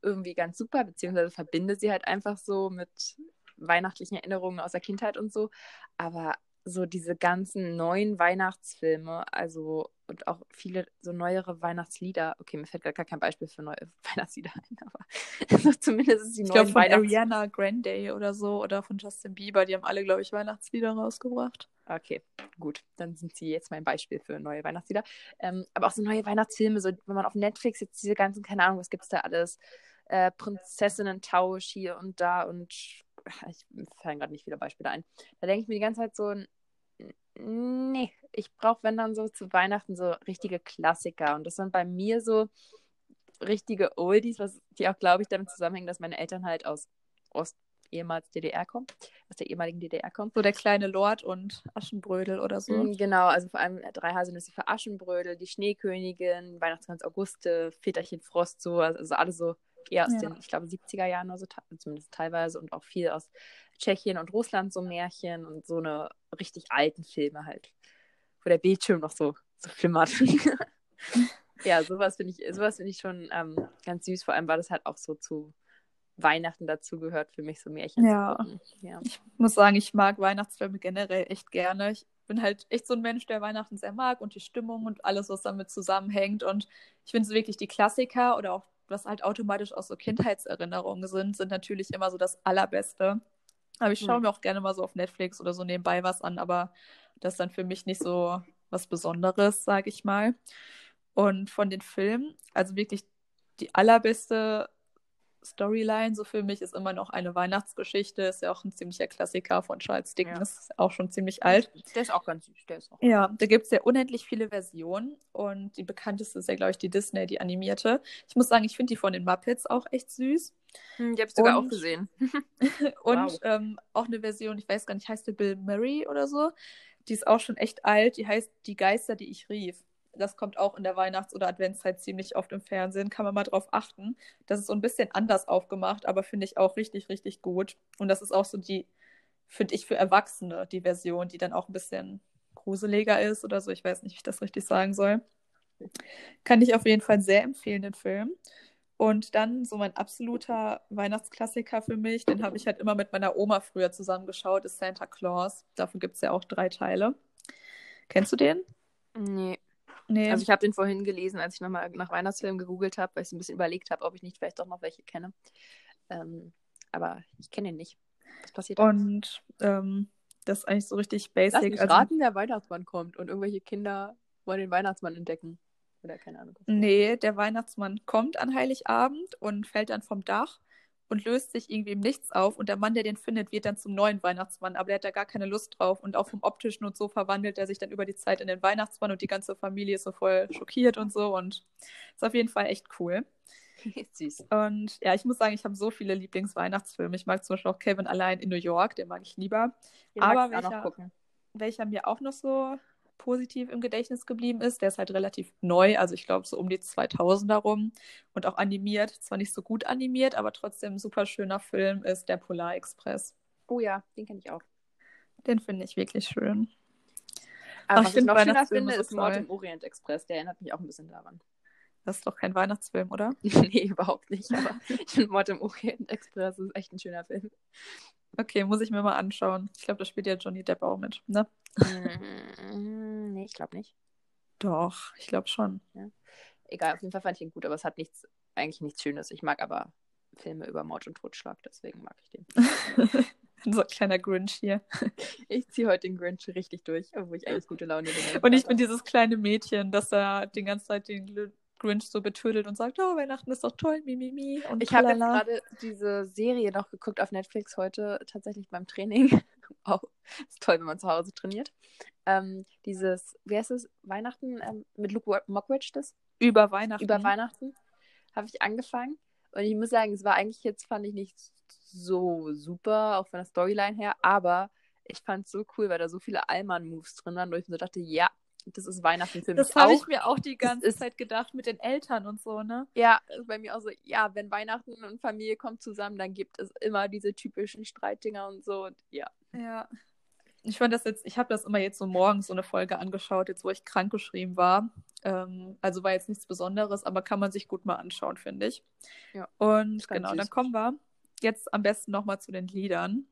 irgendwie ganz super, beziehungsweise verbinde sie halt einfach so mit weihnachtlichen Erinnerungen aus der Kindheit und so. Aber so diese ganzen neuen Weihnachtsfilme, also und auch viele so neuere Weihnachtslieder, okay, mir fällt gar kein Beispiel für neue Weihnachtslieder ein, aber also zumindest ist die Ich neuen glaube von Weihnachts- Ariana Grande oder so oder von Justin Bieber, die haben alle, glaube ich, Weihnachtslieder rausgebracht. Okay, gut. Dann sind sie jetzt mein Beispiel für neue Weihnachtslieder. Ähm, aber auch so neue Weihnachtsfilme, so wenn man auf Netflix jetzt diese ganzen, keine Ahnung, was gibt's da alles? Äh, Prinzessinnen-Tausch hier und da und ich mir fallen gerade nicht viele Beispiele ein. Da denke ich mir die ganze Zeit so, nee, ich brauche, wenn dann so zu Weihnachten so richtige Klassiker. Und das sind bei mir so richtige Oldies, was die auch, glaube ich, damit zusammenhängen, dass meine Eltern halt aus Ost ehemals DDR kommen, aus der ehemaligen DDR kommen. So der kleine Lord und Aschenbrödel oder so. Mm, Genau, also vor allem drei Haselnüsse für Aschenbrödel, die Schneekönigin, Weihnachtsgans Auguste, Väterchen Frost, so, also alles so eher aus Ja. den, ich glaube, 70er Jahren oder so, zumindest teilweise und auch viel aus Tschechien und Russland so Märchen und so eine richtig alten Filme halt, wo der Bildschirm noch so, so flimmert. ja, sowas finde ich, sowas finde ich schon ähm, ganz süß. Vor allem war das halt auch so zu Weihnachten dazu gehört für mich so Märchen Ja. zu gucken. Ja. Ich muss sagen, ich mag Weihnachtsfilme generell echt gerne. Ich bin halt echt so ein Mensch, der Weihnachten sehr mag und die Stimmung und alles, was damit zusammenhängt. Und ich finde so wirklich die Klassiker oder auch was halt automatisch auch so Kindheitserinnerungen sind, sind natürlich immer so das Allerbeste. Aber ich schaue Hm. mir auch gerne mal so auf Netflix oder so nebenbei was an, aber das ist dann für mich nicht so was Besonderes, sage ich mal. Und von den Filmen, also wirklich die allerbeste Storyline, so für mich, ist immer noch eine Weihnachtsgeschichte. Ist ja auch ein ziemlicher Klassiker von Charles Dickens, ist auch schon ziemlich alt. Der ist auch ganz süß, der ist auch. Ja, da gibt es ja unendlich viele Versionen und die bekannteste ist ja, glaube ich, die Disney, die animierte. Ich muss sagen, ich finde die von den Muppets auch echt süß. Hm, die habe ich sogar Und- auch gesehen. Und Wow. ähm, auch eine Version, ich weiß gar nicht, heißt die Bill Murray oder so. Die ist auch schon echt alt. Die heißt Die Geister, die ich rief. Das kommt auch in der Weihnachts- oder Adventszeit ziemlich oft im Fernsehen. Kann man mal drauf achten. Das ist so ein bisschen anders aufgemacht, aber finde ich auch richtig, richtig gut. Und das ist auch so die, finde ich, für Erwachsene die Version, die dann auch ein bisschen gruseliger ist oder so. Ich weiß nicht, wie ich das richtig sagen soll. Kann ich auf jeden Fall sehr empfehlen, den Film. Und dann so mein absoluter Weihnachtsklassiker für mich, den habe ich halt immer mit meiner Oma früher zusammengeschaut, ist Santa Claus. Davon gibt es ja auch drei Teile. Kennst du den? Nee. Nee. Also ich habe den vorhin gelesen, als ich nochmal nach Weihnachtsfilmen gegoogelt habe, weil ich so ein bisschen überlegt habe, ob ich nicht vielleicht doch noch welche kenne. Ähm, aber ich kenne ihn nicht. Was passiert und ähm, das ist eigentlich so richtig Lass basic. mich Also, raten, der Weihnachtsmann kommt und irgendwelche Kinder wollen den Weihnachtsmann entdecken. Oder keine Ahnung. nee, der Weihnachtsmann kommt an Heiligabend und fällt dann vom Dach und löst sich irgendwie im Nichts auf. Und der Mann, der den findet, wird dann zum neuen Weihnachtsmann. Aber der hat da gar keine Lust drauf. Und auch vom Optischen und so verwandelt er sich dann über die Zeit in den Weihnachtsmann und die ganze Familie ist so voll schockiert und so. Und ist auf jeden Fall echt cool. Süß. Und ja, ich muss sagen, ich habe so viele Lieblingsweihnachtsfilme. Ich mag zum Beispiel auch Kevin allein in New York, den mag ich lieber. Den Aber welcher- gucken. Welcher mir auch noch so positiv im Gedächtnis geblieben ist, der ist halt relativ neu, also ich glaube so um die 2000er rum und auch animiert. Zwar nicht so gut animiert, aber trotzdem ein super schöner Film ist der Polar Express. Oh ja, den kenne ich auch. Den finde ich wirklich schön. Aber Ach, was ich ich noch schöner finde, ist Mord im Orient Express. Der erinnert mich auch ein bisschen daran. Das ist doch kein Weihnachtsfilm, oder? nee, überhaupt nicht. Aber ich finde Mord im Orient Express ist echt ein schöner Film. Okay, muss ich mir mal anschauen. Ich glaube, da spielt ja Johnny Depp auch mit, ne? Ich glaube nicht. Doch, ich glaube schon. Egal, auf jeden Fall fand ich ihn gut, aber es hat nichts, eigentlich nichts Schönes. Ich mag aber Filme über Mord und Totschlag, deswegen mag ich den. so ein kleiner Grinch hier. Ich ziehe heute den Grinch richtig durch, obwohl ich eigentlich gute Laune bin. Und ich bin dieses kleine Mädchen, das da die ganze Zeit den Grinch so betüdelt und sagt, oh, Weihnachten ist doch toll, mi, mi, mi. Und Ich habe gerade diese Serie noch geguckt auf Netflix heute, tatsächlich beim Training. wow, ist toll, wenn man zu Hause trainiert. Ähm, dieses, wie heißt es, Weihnachten ähm, mit Luke Mockridge, das? über Weihnachten. Über Weihnachten habe ich angefangen. Und ich muss sagen, es war eigentlich jetzt, fand ich nicht so super, auch von der Storyline her, aber ich fand es so cool, weil da so viele Allmann-Moves drin waren, wo ich mir so dachte, ja, das ist Weihnachten für Das mich habe auch. ich mir auch die ganze ist- Zeit gedacht mit den Eltern und so, ne? Ja, ist bei mir auch so, ja, wenn Weihnachten und Familie kommt zusammen, dann gibt es immer diese typischen Streitdinger und so. Und ja. Ja. Ich fand das jetzt, ich habe das immer jetzt so morgens so eine Folge angeschaut, jetzt wo ich krankgeschrieben war. Ähm, also war jetzt nichts Besonderes, aber kann man sich gut mal anschauen, finde ich. Ja, Und genau, dann kommen wir jetzt am besten nochmal zu den Liedern.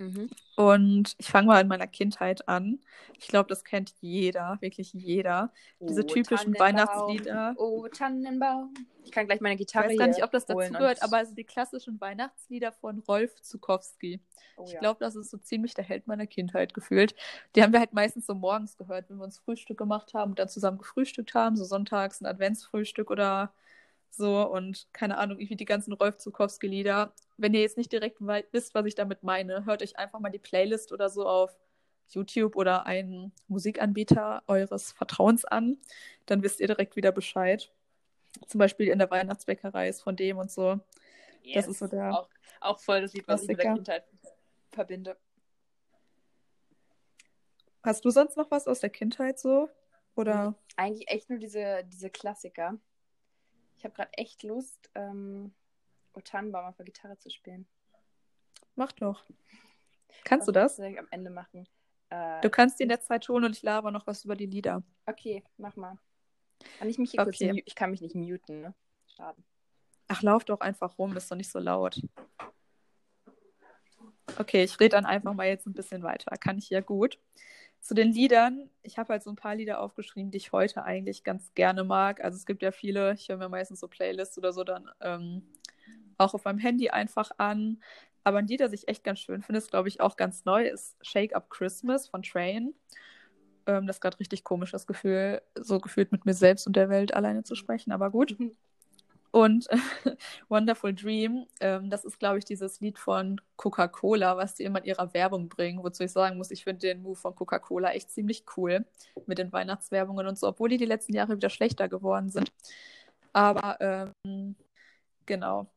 Mhm. Und ich fange mal in meiner Kindheit an. Ich glaube, das kennt jeder, wirklich jeder. Diese Oh, typischen Tannenbaum, Weihnachtslieder. Oh, Tannenbaum. Ich kann gleich meine Ich Gitarre weiß gar nicht, ob das holen dazu gehört, und- aber also die klassischen Weihnachtslieder von Rolf Zukowski. Oh, Ich glaube, das ist so ziemlich der Held meiner Kindheit gefühlt. Die haben wir halt meistens so morgens gehört, wenn wir uns Frühstück gemacht haben und dann zusammen gefrühstückt haben, so sonntags ein Adventsfrühstück oder so und keine Ahnung, irgendwie die ganzen Rolf Zukowski-Lieder. Wenn ihr jetzt nicht direkt wisst, was ich damit meine, hört euch einfach mal die Playlist oder so auf YouTube oder einen Musikanbieter eures Vertrauens an. Dann wisst ihr direkt wieder Bescheid. Zum Beispiel in der Weihnachtsbäckerei ist von dem und so. Yes. Das ist so der Auch, auch voll das Lied, was ich mit der. Kindheit verbinde. Hast du sonst noch was aus der Kindheit so? Oder? Eigentlich echt nur diese, diese Klassiker. Ich habe gerade echt Lust, ähm, O Tannenbaum auf der Gitarre zu spielen. Mach doch. Kannst du das? am Ende machen? Äh, Du kannst die in der Zeit tun und ich laber noch was über die Lieder. okay, mach mal. Kann ich mich hier kurz Okay. muten? Ich kann mich nicht muten, ne? Schade. Ach, lauf doch einfach rum, ist doch nicht so laut. Okay, ich rede dann einfach mal jetzt ein bisschen weiter. Kann ich ja gut. Zu den Liedern, ich habe halt so ein paar Lieder aufgeschrieben, die ich heute eigentlich ganz gerne mag. Also es gibt ja viele, ich höre mir meistens so Playlists oder so dann ähm, auch auf meinem Handy einfach an. Aber ein Lied, das ich echt ganz schön finde, ist glaube ich auch ganz neu, ist Shake Up Christmas von Train. Ähm, das ist gerade richtig komisch, das Gefühl, so gefühlt mit mir selbst und der Welt alleine zu sprechen, aber gut. Und Wonderful Dream, ähm, das ist, glaube ich, dieses Lied von Coca-Cola, was die immer in ihrer Werbung bringen. Wozu ich sagen muss, ich finde den Move von Coca-Cola echt ziemlich cool mit den Weihnachtswerbungen und so, obwohl die die letzten Jahre wieder schlechter geworden sind. Aber ähm, genau.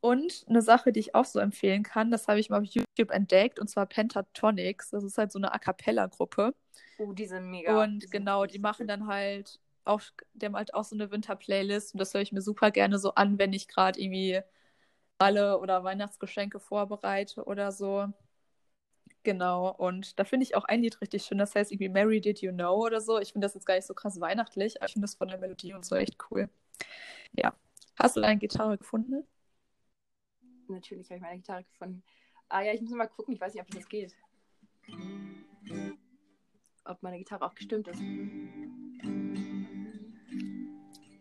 Und eine Sache, die ich auch so empfehlen kann, das habe ich mal auf YouTube entdeckt, und zwar Pentatonics. Das ist halt so eine A Cappella-Gruppe. Oh, die sind mega. Und genau, die machen dann halt auch, haben halt auch so eine Winter-Playlist und das höre ich mir super gerne so an, wenn ich gerade irgendwie alle oder Weihnachtsgeschenke vorbereite oder so. Genau, und da finde ich auch ein Lied richtig schön, das heißt irgendwie Mary Did You Know oder so. Ich finde das jetzt gar nicht so krass weihnachtlich, aber ich finde das von der Melodie und so echt cool. Ja. Hast du deine Gitarre gefunden? Natürlich habe ich meine Gitarre gefunden. Ah ja, ich muss mal gucken, ich weiß nicht, ob das geht. Ob meine Gitarre auch gestimmt ist.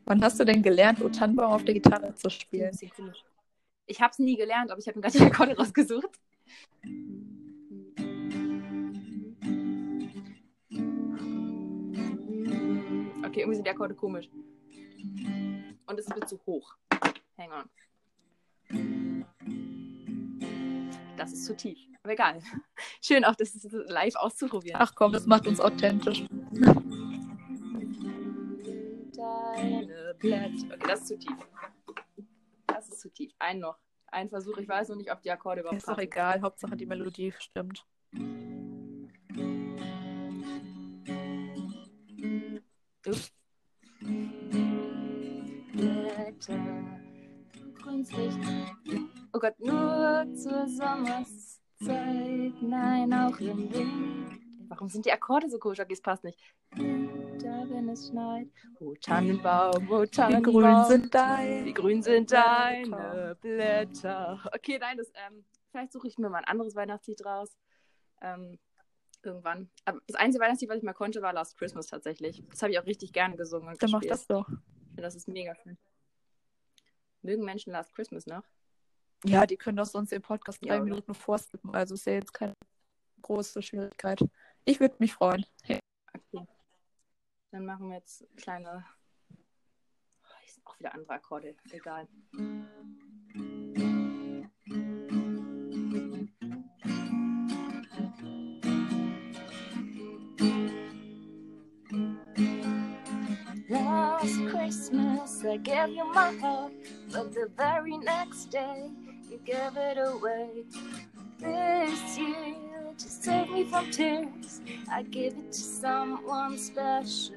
Wann hast du denn gelernt, O Tannenbaum auf der Gitarre zu spielen? Ich habe es nie gelernt, aber ich habe mir gerade die Akkorde rausgesucht. Okay, irgendwie sind die Akkorde komisch. Und es wird zu hoch. Hang on. Das ist zu tief. Aber egal. Schön auch, das live auszuprobieren. Ach komm, das macht uns authentisch. Blätter. Okay, das ist zu tief. Das ist zu tief. Ein noch. Ein Versuch. Ich weiß noch nicht, ob die Akkorde überhaupt Ist doch egal, Hauptsache die Melodie stimmt. Ups. Oh Gott, nur zur Sommerszeit, nein, auch im Winter. Warum sind die Akkorde so komisch? Okay, es passt nicht. Wenn es schneit. Oh Tannenbaum, oh Die Tannenbaum. Grünen sind dein. Die Grün sind deine Blätter. Okay, nein, das, ähm, vielleicht suche ich mir mal ein anderes Weihnachtslied raus. Ähm, irgendwann. Aber das einzige Weihnachtslied, was ich mal konnte, war Last Christmas tatsächlich. Das habe ich auch richtig gerne gesungen und Dann mach das doch. Das ist mega schön. Mögen Menschen Last Christmas noch? Ja, die können doch sonst den Podcast drei Ja, oder? Minuten vorskippen. Also ist ja jetzt keine große Schwierigkeit. Ich würde mich freuen. Ja. Okay. Dann machen wir jetzt kleine. Oh, hier sind auch wieder andere Akkorde. Egal. Last Christmas I gave you my heart, but the very next day you gave it away. This year, to save me from tears, I give it to someone special.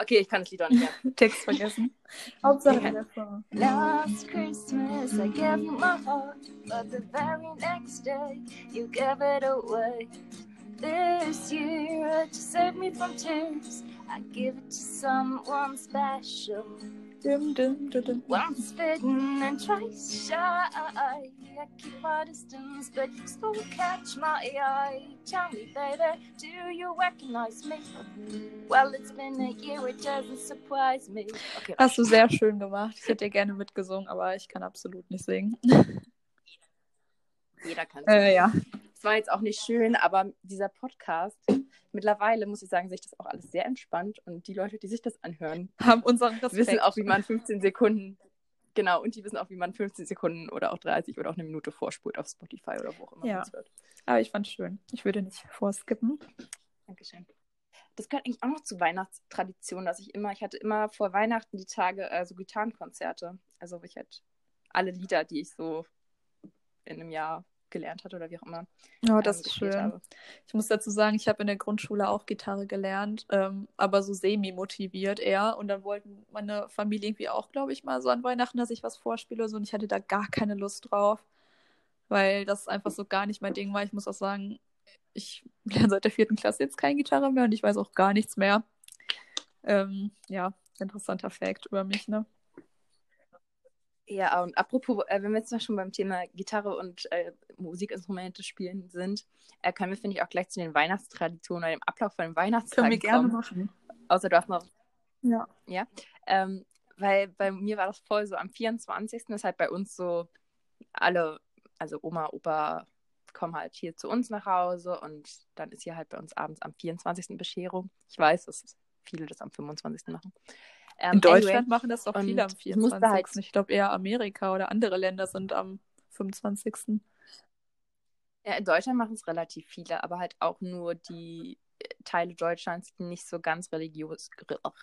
Okay, ich kann das Lied auch nicht mehr. Text vergessen. Hauptsache Ja. der Refrain. Last Christmas I gave you my heart, but the very next day you gave it away. This year, to save me from tears, I give it to someone special. Dim, dim, dim, dim. Once bitten and twice shy, I keep my distance, but you still catch my eye. Tell me, baby, do you recognize me? Well, it's been a year, it doesn't surprise me. Okay, Hast du sehr schön gemacht. Ich hätte dir gerne mitgesungen, aber ich kann absolut nicht singen. jeder kann Äh, ja. Es war jetzt auch nicht schön, aber dieser Podcast, mittlerweile muss ich sagen, sehe ich das auch alles sehr entspannt und die Leute, die sich das anhören, Haben unseren Respekt. wissen auch, wie man 15 Sekunden, genau, und die wissen auch, wie man 15 Sekunden oder auch 30 oder auch eine Minute vorspult auf Spotify oder wo auch immer Ja. hört. Aber ich fand es schön. Ich würde nicht vorskippen. Dankeschön. das gehört eigentlich auch noch zur Weihnachtstradition, dass ich immer, ich hatte immer vor Weihnachten die Tage äh, so Gitarrenkonzerte. Also ich halt alle Lieder, die ich so in einem Jahr gelernt hatte oder wie auch immer. Oh, das ähm, ist schön. habe. Ich muss dazu sagen, ich habe in der Grundschule auch Gitarre gelernt, ähm, aber so semi-motiviert eher. Und dann wollten meine Familie irgendwie auch, glaube ich, mal so an Weihnachten, dass ich was vorspiele oder so. Und ich hatte da gar keine Lust drauf, weil das einfach so gar nicht mein Ding war. Ich muss auch sagen, ich lerne seit der vierten Klasse jetzt keine Gitarre mehr und ich weiß auch gar nichts mehr. Ähm, ja, interessanter Fact über mich, ne? Ja, und apropos, äh, wenn wir jetzt noch schon beim Thema Gitarre und äh, Musikinstrumente spielen sind, äh, können wir, finde ich, auch gleich zu den Weihnachtstraditionen oder dem Ablauf von den Weihnachtstagen kommen. machen. Außer du hast noch Ja. Ähm, weil bei mir war das voll so am 24. ist halt bei uns so alle, also Oma, Opa kommen halt hier zu uns nach Hause und dann ist hier halt bei uns abends am 24. Bescherung. Ich weiß, dass viele das am 25. machen. Ähm, In Deutschland anyway, machen das doch viele am ich musste 24. halt- Ich glaube eher Amerika oder andere Länder sind am 25. ja, in Deutschland machen es relativ viele, aber halt auch nur die äh, Teile Deutschlands, die nicht so ganz religiös,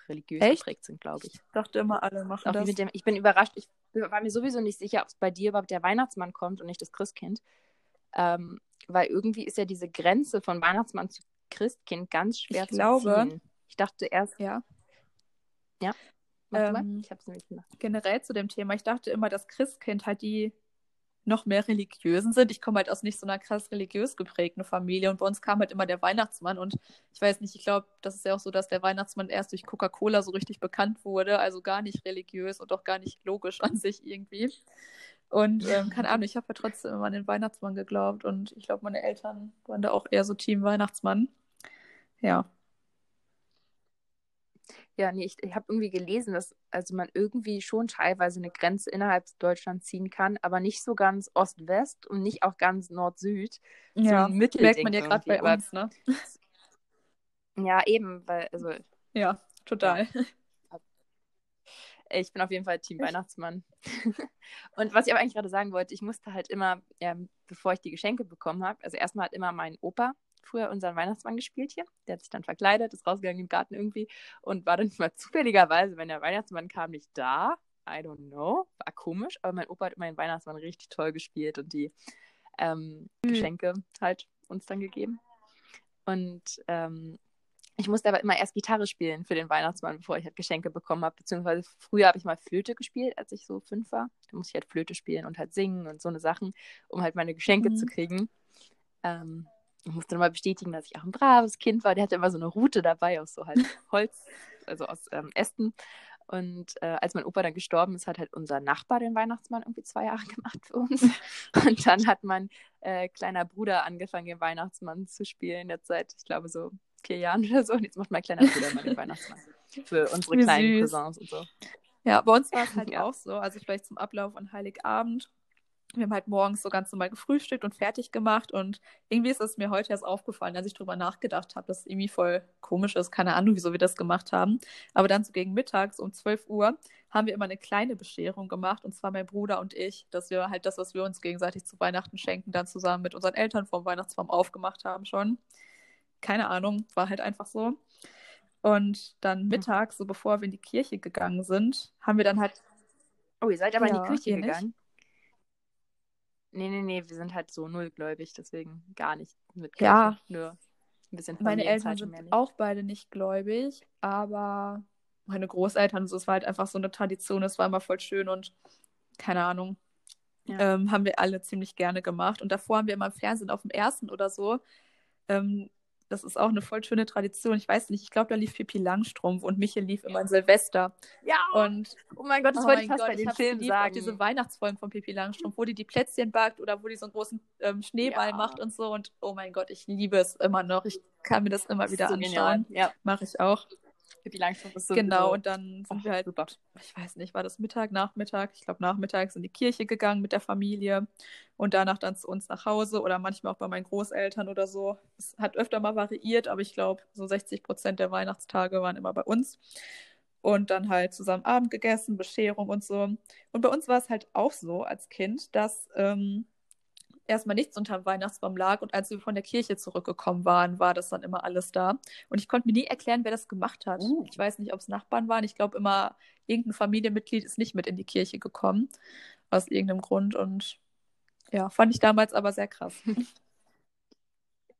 religiös Echt? geprägt sind, glaube ich. Ich dachte immer, alle machen Auch das. dem, ich bin überrascht. Ich war mir sowieso nicht sicher, ob es bei dir überhaupt der Weihnachtsmann kommt und nicht das Christkind. Ähm, weil irgendwie ist ja diese Grenze von Weihnachtsmann zu Christkind ganz schwer Ich zu glaube- ziehen. Ich dachte erst, Ja. Mal? Ähm, ich habe es nämlich gemacht. generell zu dem Thema. Ich dachte immer, dass Christkind halt die noch mehr religiösen sind. Ich komme halt aus nicht so einer krass religiös geprägten Familie und bei uns kam halt immer der Weihnachtsmann und ich weiß nicht, ich glaube, das ist ja auch so, dass der Weihnachtsmann erst durch Coca-Cola so richtig bekannt wurde, also gar nicht religiös und auch gar nicht logisch an sich irgendwie. Und ähm, keine Ahnung, ich habe ja trotzdem immer an den Weihnachtsmann geglaubt und ich glaube, meine Eltern waren da auch eher so Team Weihnachtsmann. Ja. Ja, nee, ich, ich habe irgendwie gelesen, dass also man irgendwie schon teilweise eine Grenze innerhalb Deutschlands ziehen kann, aber nicht so ganz Ost-West und nicht auch ganz Nord-Süd. Ja, ein Mittelding merkt man ja gerade bei uns, ne? Ja, eben, weil, also Ja, total. Ich bin auf jeden Fall Team Weihnachtsmann. und was ich aber eigentlich gerade sagen wollte, ich musste halt immer, ähm, bevor ich die Geschenke bekommen habe, also erstmal hat immer mein Opa früher unseren Weihnachtsmann gespielt hier. Der hat sich dann verkleidet, ist rausgegangen im Garten irgendwie und war dann mal zufälligerweise, wenn der Weihnachtsmann kam, nicht da. I don't know. War komisch, aber mein Opa hat immer den Weihnachtsmann richtig toll gespielt und die ähm, Geschenke halt uns dann gegeben. Und ähm, ich musste aber immer erst Gitarre spielen für den Weihnachtsmann, bevor ich halt Geschenke bekommen habe. Beziehungsweise früher habe ich mal Flöte gespielt, als ich so fünf war. Da musste ich halt Flöte spielen und halt singen und so eine Sachen, um halt meine Geschenke Mhm. zu kriegen. Ähm, ich musste dann mal bestätigen, dass ich auch ein braves Kind war. Der hatte immer so eine Rute dabei aus so halt Holz, also aus ähm, Ästen. Und äh, als mein Opa dann gestorben ist, hat halt unser Nachbar den Weihnachtsmann irgendwie zwei Jahre gemacht für uns. Und dann hat mein äh, kleiner Bruder angefangen, den Weihnachtsmann zu spielen. Jetzt seit, ich glaube, so vier Jahren oder so. Und jetzt macht mein kleiner Bruder mal den Weihnachtsmann. Für unsere Wie kleinen süß. Cousins und so. Ja, bei uns war es halt Ja. auch so. Also vielleicht zum Ablauf an Heiligabend. Wir haben halt morgens so ganz normal gefrühstückt und fertig gemacht. Und irgendwie ist es mir heute erst aufgefallen, als ich drüber nachgedacht habe, dass es irgendwie voll komisch ist. Keine Ahnung, wieso wir das gemacht haben. Aber dann so gegen mittags um 12 Uhr haben wir immer eine kleine Bescherung gemacht. Und zwar mein Bruder und ich, dass wir halt das, was wir uns gegenseitig zu Weihnachten schenken, dann zusammen mit unseren Eltern vom Weihnachtsbaum aufgemacht haben schon. Keine Ahnung, war halt einfach so. Und dann mittags, so bevor wir in die Kirche gegangen sind, haben wir dann halt Oh, ihr seid aber in Ja, die Kirche ihr nicht? Nee, nee, nee, wir sind halt so nullgläubig, deswegen gar nicht mit Kirche. Ja. Nur ein bisschen Meine Eltern sind auch beide nicht gläubig, aber meine Großeltern, so, es war halt einfach so eine Tradition, es war immer voll schön und keine Ahnung, Ja. ähm, haben wir alle ziemlich gerne gemacht. Und davor haben wir immer im Fernsehen auf dem ersten oder so, ähm, das ist auch eine voll schöne Tradition. Ich weiß nicht, ich glaube, da lief Pippi Langstrumpf und Michel lief immer in Silvester. Ja, Und oh mein Gott, das oh wollte ich fast Gott, bei den Filmen sagen. diese Weihnachtsfolgen von Pippi Langstrumpf, wo die die Plätzchen backt oder wo die so einen großen ähm, Schneeball Ja. macht und so. Und oh mein Gott, ich liebe es immer noch. Ich kann mir das immer wieder so anschauen. genial. Ja, Mache ich auch. Langstrumpf ist so genau, und dann sind Oh, wir halt, super. ich weiß nicht, war das Mittag, Nachmittag? Ich glaube, nachmittags in die Kirche gegangen mit der Familie und danach dann zu uns nach Hause oder manchmal auch bei meinen Großeltern oder so. Es hat öfter mal variiert, aber ich glaube, so 60 Prozent der Weihnachtstage waren immer bei uns. Und dann halt zusammen Abend gegessen, Bescherung und so. Und bei uns war es halt auch so als Kind, dass ähm, erstmal nichts unterm Weihnachtsbaum lag und als wir von der Kirche zurückgekommen waren, war das dann immer alles da. Und ich konnte mir nie erklären, wer das gemacht hat. Uh. Ich weiß nicht, ob es Nachbarn waren. Ich glaube immer, irgendein Familienmitglied ist nicht mit in die Kirche gekommen. Aus irgendeinem Grund. Und ja, fand ich damals aber sehr krass.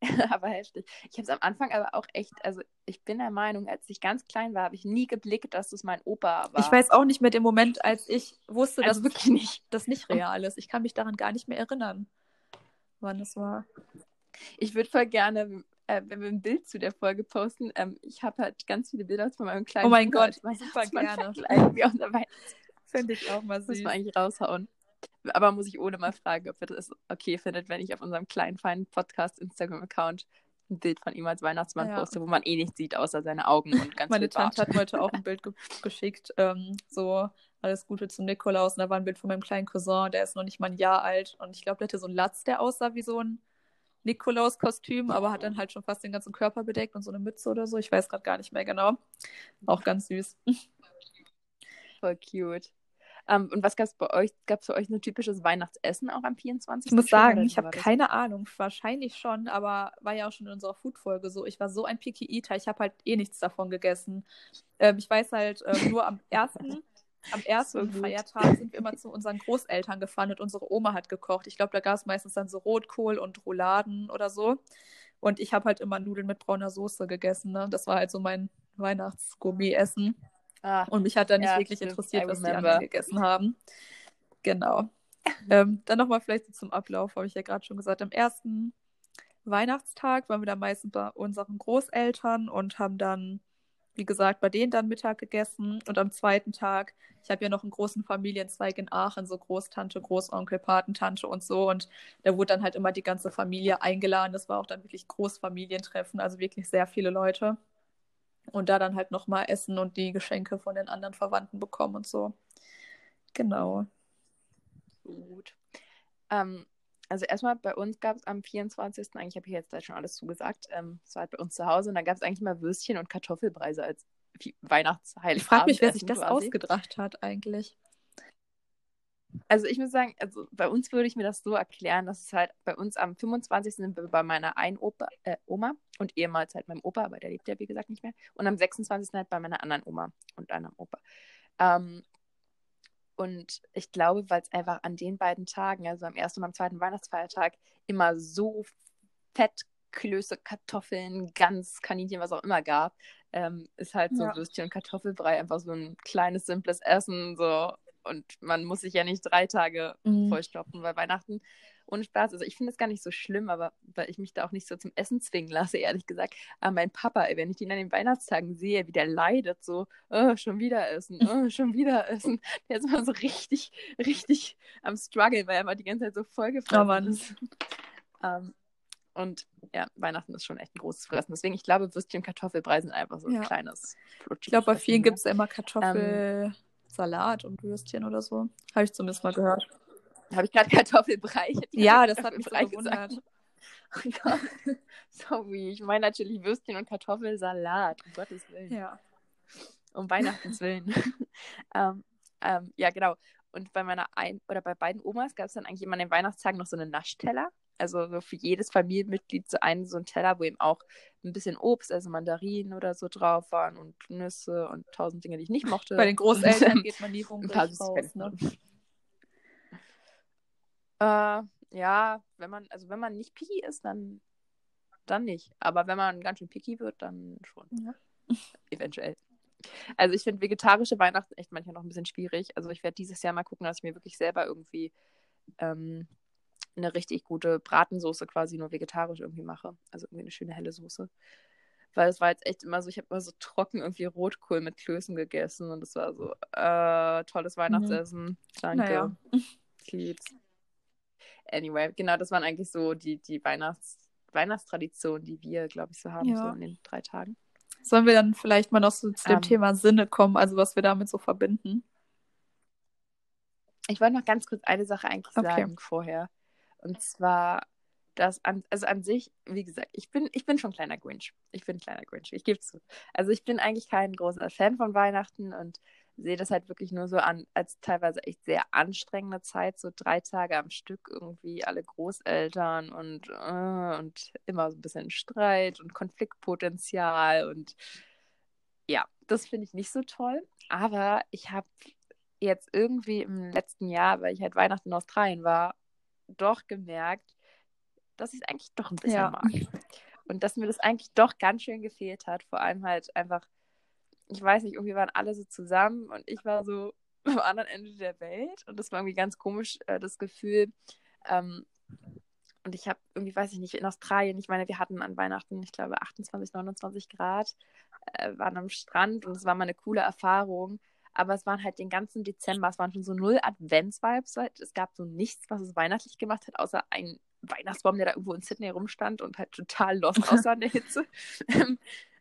aber heftig. Ich habe es am Anfang aber auch echt, also ich bin der Meinung, als ich ganz klein war, habe ich nie geblickt, dass es mein Opa war. Ich weiß auch nicht mehr den Moment, als ich wusste, also dass wirklich nicht. das nicht real ist. Ich kann mich daran gar nicht mehr erinnern, wann es war. Ich würde voll gerne, äh, wenn wir ein Bild zu der Folge posten, ähm, ich habe halt ganz viele Bilder von meinem kleinen Oh mein Bruder. Gott, Ich weiß, super gerne. Finde ich auch mal Das muss süß. man eigentlich raushauen. Aber muss ich ohne mal fragen, ob ihr das okay findet, wenn ich auf unserem kleinen, feinen Podcast-Instagram-Account ein Bild von ihm als Weihnachtsmann Ja. poste, wo man eh nichts sieht, außer seine Augen und ganz Meine viel Bart. Tante hat heute auch ein Bild ge geschickt, ähm, so alles Gute zum Nikolaus. Und da war ein Bild von meinem kleinen Cousin, der ist noch nicht mal ein Jahr alt. Und ich glaube, der hatte so einen Latz, der aussah wie so ein Nikolaus-Kostüm, aber hat dann halt schon fast den ganzen Körper bedeckt und so eine Mütze oder so. Ich weiß gerade gar nicht mehr genau. Auch ganz süß. Voll cute. Ähm, und was gab es bei euch? Gab es für euch ein typisches Weihnachtsessen auch am 24. Ich muss sagen, ich habe keine Ahnung. Wahrscheinlich schon, aber war ja auch schon in unserer Food-Folge so. Ich war so ein Picky Eater. Ich habe halt eh nichts davon gegessen. Ähm, ich weiß halt ähm, nur am ersten, am ersten So. Feiertag sind wir immer zu unseren Großeltern gefahren und unsere Oma hat gekocht. Ich glaube, da gab es meistens dann so Rotkohl und Rouladen oder so. Und ich habe halt immer Nudeln mit brauner Soße gegessen. Ne? Das war halt so mein Weihnachtsgourmet-Essen. Ah, Und mich hat da nicht Ja, wirklich stimmt. interessiert, was die anderen gegessen haben. Genau. ähm, dann nochmal vielleicht so zum Ablauf, habe ich ja gerade schon gesagt. Am ersten Weihnachtstag waren wir dann meistens bei unseren Großeltern und haben dann, wie gesagt, bei denen dann Mittag gegessen. Und am zweiten Tag, ich habe ja noch einen großen Familienzweig in Aachen, so Großtante, Großonkel, Patentante und so. Und da wurde dann halt immer die ganze Familie eingeladen. Das war auch dann wirklich Großfamilientreffen, also wirklich sehr viele Leute. Und da dann halt nochmal Essen und die Geschenke von den anderen Verwandten bekommen und so. Genau. gut. Ähm, also erstmal bei uns gab es am 24. eigentlich habe ich jetzt da schon alles zugesagt. Ähm, es war halt bei uns zu Hause und da gab es eigentlich mal Würstchen und Kartoffelpreise als Weihnachtsheilig. Ich frage mich, wer sich das ausgedacht hat eigentlich. Also ich muss sagen, also bei uns würde ich mir das so erklären, dass es halt bei uns am 25. sind wir bei meiner einen Opa, äh, Oma und ehemals halt meinem Opa, aber der lebt ja wie gesagt nicht mehr. Und am 26. halt bei meiner anderen Oma und einem Opa. Ähm, und ich glaube, weil es einfach an den beiden Tagen, also am ersten und am zweiten Weihnachtsfeiertag, immer so Fettklöße, Kartoffeln, Gans, Kaninchen, was auch immer gab, ähm, ist halt so Ja. Würstchen und Kartoffelbrei einfach so ein kleines, simples Essen. So. Und man muss sich ja nicht drei Tage Mhm. vollstopfen bei Weihnachten. Ohne Spaß. Also ich finde es gar nicht so schlimm, aber weil ich mich da auch nicht so zum Essen zwingen lasse, ehrlich gesagt. Aber mein Papa, ey, wenn ich ihn an den Weihnachtstagen sehe, wie der leidet, so, oh, schon wieder essen, oh, schon wieder essen. Der ist immer so richtig, richtig am struggle, weil er immer die ganze Zeit so vollgefressen Oh ist. Ähm, und ja, Weihnachten ist schon echt ein großes Fressen. Deswegen, ich glaube, Würstchen und Kartoffelbrei sind einfach so ein Ja. kleines Ich glaube, bei vielen ne? gibt es immer Kartoffelsalat und Würstchen oder so. Habe ich zumindest mal gehört. Habe ich gerade Kartoffelbrei? Ich Ja, das hat mich so Kartoffelbrei gesagt. gewundert. Oh Gott. Sorry, ich meine natürlich Würstchen und Kartoffelsalat, um Gottes Willen. Ja. Um Weihnachtens Willen. ähm, ähm, ja, genau. Und bei meiner ein oder bei beiden Omas gab es dann eigentlich immer an den Weihnachtstagen noch so einen Naschteller. Also so für jedes Familienmitglied so einen so einen Teller, wo eben auch ein bisschen Obst, also Mandarinen oder so drauf waren und Nüsse und tausend Dinge, die ich nicht mochte. Bei den Großeltern geht man nie hungrig raus. Ne? Äh, ja, wenn man, also wenn man nicht picky ist, dann, dann nicht. Aber wenn man ganz schön picky wird, dann schon. Ja. Eventuell. Also ich finde vegetarische Weihnachten echt manchmal noch ein bisschen schwierig. Also ich werde dieses Jahr mal gucken, dass ich mir wirklich selber irgendwie ähm, eine richtig gute Bratensoße quasi nur vegetarisch irgendwie mache. Also irgendwie eine schöne helle Soße. Weil es war jetzt echt immer so, ich habe immer so trocken irgendwie Rotkohl mit Klößen gegessen und es war so, äh, tolles Weihnachtsessen. Danke. Naja. Ich lieb's. Anyway, genau, das waren eigentlich so die, die Weihnachts Weihnachtstraditionen, die wir, glaube ich, so haben, Ja. so in den drei Tagen. Sollen wir dann vielleicht mal noch so zu dem Ähm. Thema Sinne kommen, also was wir damit so verbinden? Ich wollte noch ganz kurz eine Sache eigentlich Okay. sagen vorher. Und zwar, dass an, also an sich, wie gesagt, ich bin, ich bin schon ein kleiner Grinch. Ich bin ein kleiner Grinch, ich gebe zu. Also ich bin eigentlich kein großer Fan von Weihnachten und sehe das halt wirklich nur so an, als teilweise echt sehr anstrengende Zeit, so drei Tage am Stück irgendwie alle Großeltern und, äh, und immer so ein bisschen Streit und Konfliktpotenzial und ja, das finde ich nicht so toll. Aber ich habe jetzt irgendwie im letzten Jahr, weil ich halt Weihnachten in Australien war, doch gemerkt, dass ich es eigentlich doch ein bisschen Ja. mag. Und dass mir das eigentlich doch ganz schön gefehlt hat. Vor allem halt einfach, ich weiß nicht, irgendwie waren alle so zusammen und ich war so am anderen Ende der Welt. Und das war irgendwie ganz komisch, äh, das Gefühl. Ähm, und ich habe irgendwie, weiß ich nicht, in Australien, ich meine, wir hatten an Weihnachten, ich glaube, 28, 29 Grad, äh, waren am Strand und es war mal eine coole Erfahrung. Aber es waren halt den ganzen Dezember, es waren schon so null Advents-Vibes. Es gab so nichts, was es weihnachtlich gemacht hat, außer ein Weihnachtsbaum, der da irgendwo in Sydney rumstand und halt total lost aussah in der Hitze.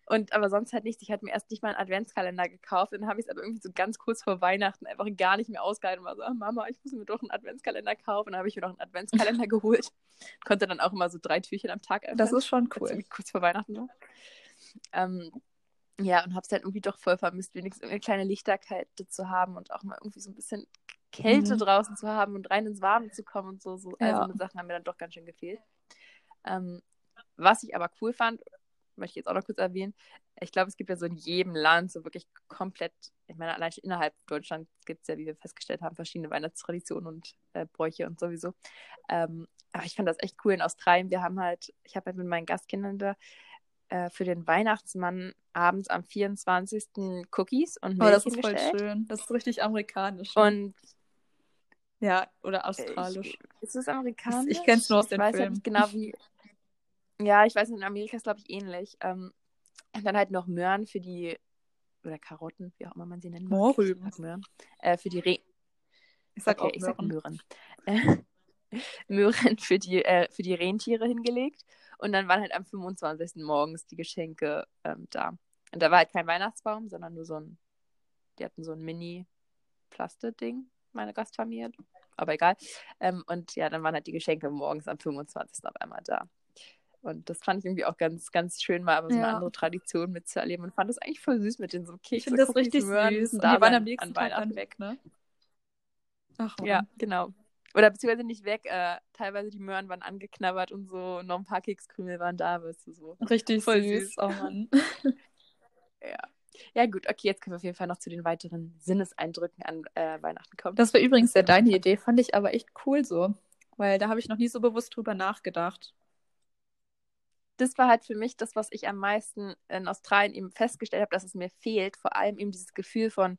Und aber sonst halt nichts. Ich hatte mir erst nicht mal einen Adventskalender gekauft. Dann habe ich es aber irgendwie so ganz kurz vor Weihnachten einfach gar nicht mehr ausgehalten und war so, ah, Mama, ich muss mir doch einen Adventskalender kaufen. Dann habe ich mir noch einen Adventskalender geholt. Konnte dann auch immer so drei Türchen am Tag öffnen. Das ist schon cool. kurz vor Weihnachten war. Ähm, ja, und habe es halt irgendwie doch voll vermisst, wenigstens irgendeine kleine Lichterkette zu haben und auch mal irgendwie so ein bisschen Kälte Mhm. draußen zu haben und rein ins Warme zu kommen und so. so. Ja. Also eine Sachen haben mir dann doch ganz schön gefehlt. Ähm, was ich aber cool fand, möchte ich jetzt auch noch kurz erwähnen, ich glaube, es gibt ja so in jedem Land so wirklich komplett, ich meine, allein schon innerhalb Deutschlands gibt es ja, wie wir festgestellt haben, verschiedene Weihnachtstraditionen und äh, Bräuche und sowieso. Ähm, aber ich fand das echt cool in Australien. Wir haben halt, ich habe halt mit meinen Gastkindern da äh, für den Weihnachtsmann abends am 24. Cookies und Aber Oh, das Milch ist voll hingestellt. schön. Das ist richtig amerikanisch. Und ja, oder australisch. ich, ist es amerikanisch? Ich kenn's nur aus ich den weiß halt nicht genau wie. Ja, ich weiß, in Amerika ist glaube ich ähnlich. Ähm, und dann halt noch Möhren für die oder Karotten, wie auch immer man sie nennen mag. Mohrrüben. Ich Möhren. Äh, für die Re Ich sag okay, auch ich sag Möhren. Möhren. Möhren für die, äh, für die Rentiere hingelegt. Und dann waren halt am 25. morgens die Geschenke ähm, da. Und da war halt kein Weihnachtsbaum, sondern nur so ein, die hatten so ein Mini-Plaste-Ding, meine Gastfamilie. Aber egal. Ähm, und ja, dann waren halt die Geschenke morgens am 25. auf einmal da. Und das fand ich irgendwie auch ganz, ganz schön, mal aber so eine Ja. andere Tradition mitzuerleben und fand das eigentlich voll süß mit den so Kekse. Ich finde das richtig Möhren, süß. Und da die waren am nächsten Tag dann Weihnachten. weg, ne? Ach. Ja, genau. Oder beziehungsweise nicht weg, äh, teilweise die Möhren waren angeknabbert und so, noch ein paar Kekskrümel waren da, weißt du so. Richtig Voll süß. süß. Oh Mann. Ja. Ja, gut, okay, jetzt können wir auf jeden Fall noch zu den weiteren Sinneseindrücken an äh, Weihnachten kommen. Das war übrigens ja deine Idee, fand ich aber echt cool so. Weil da habe ich noch nie so bewusst drüber nachgedacht. das war halt für mich das, was ich am meisten in Australien eben festgestellt habe, dass es mir fehlt. Vor allem eben dieses Gefühl von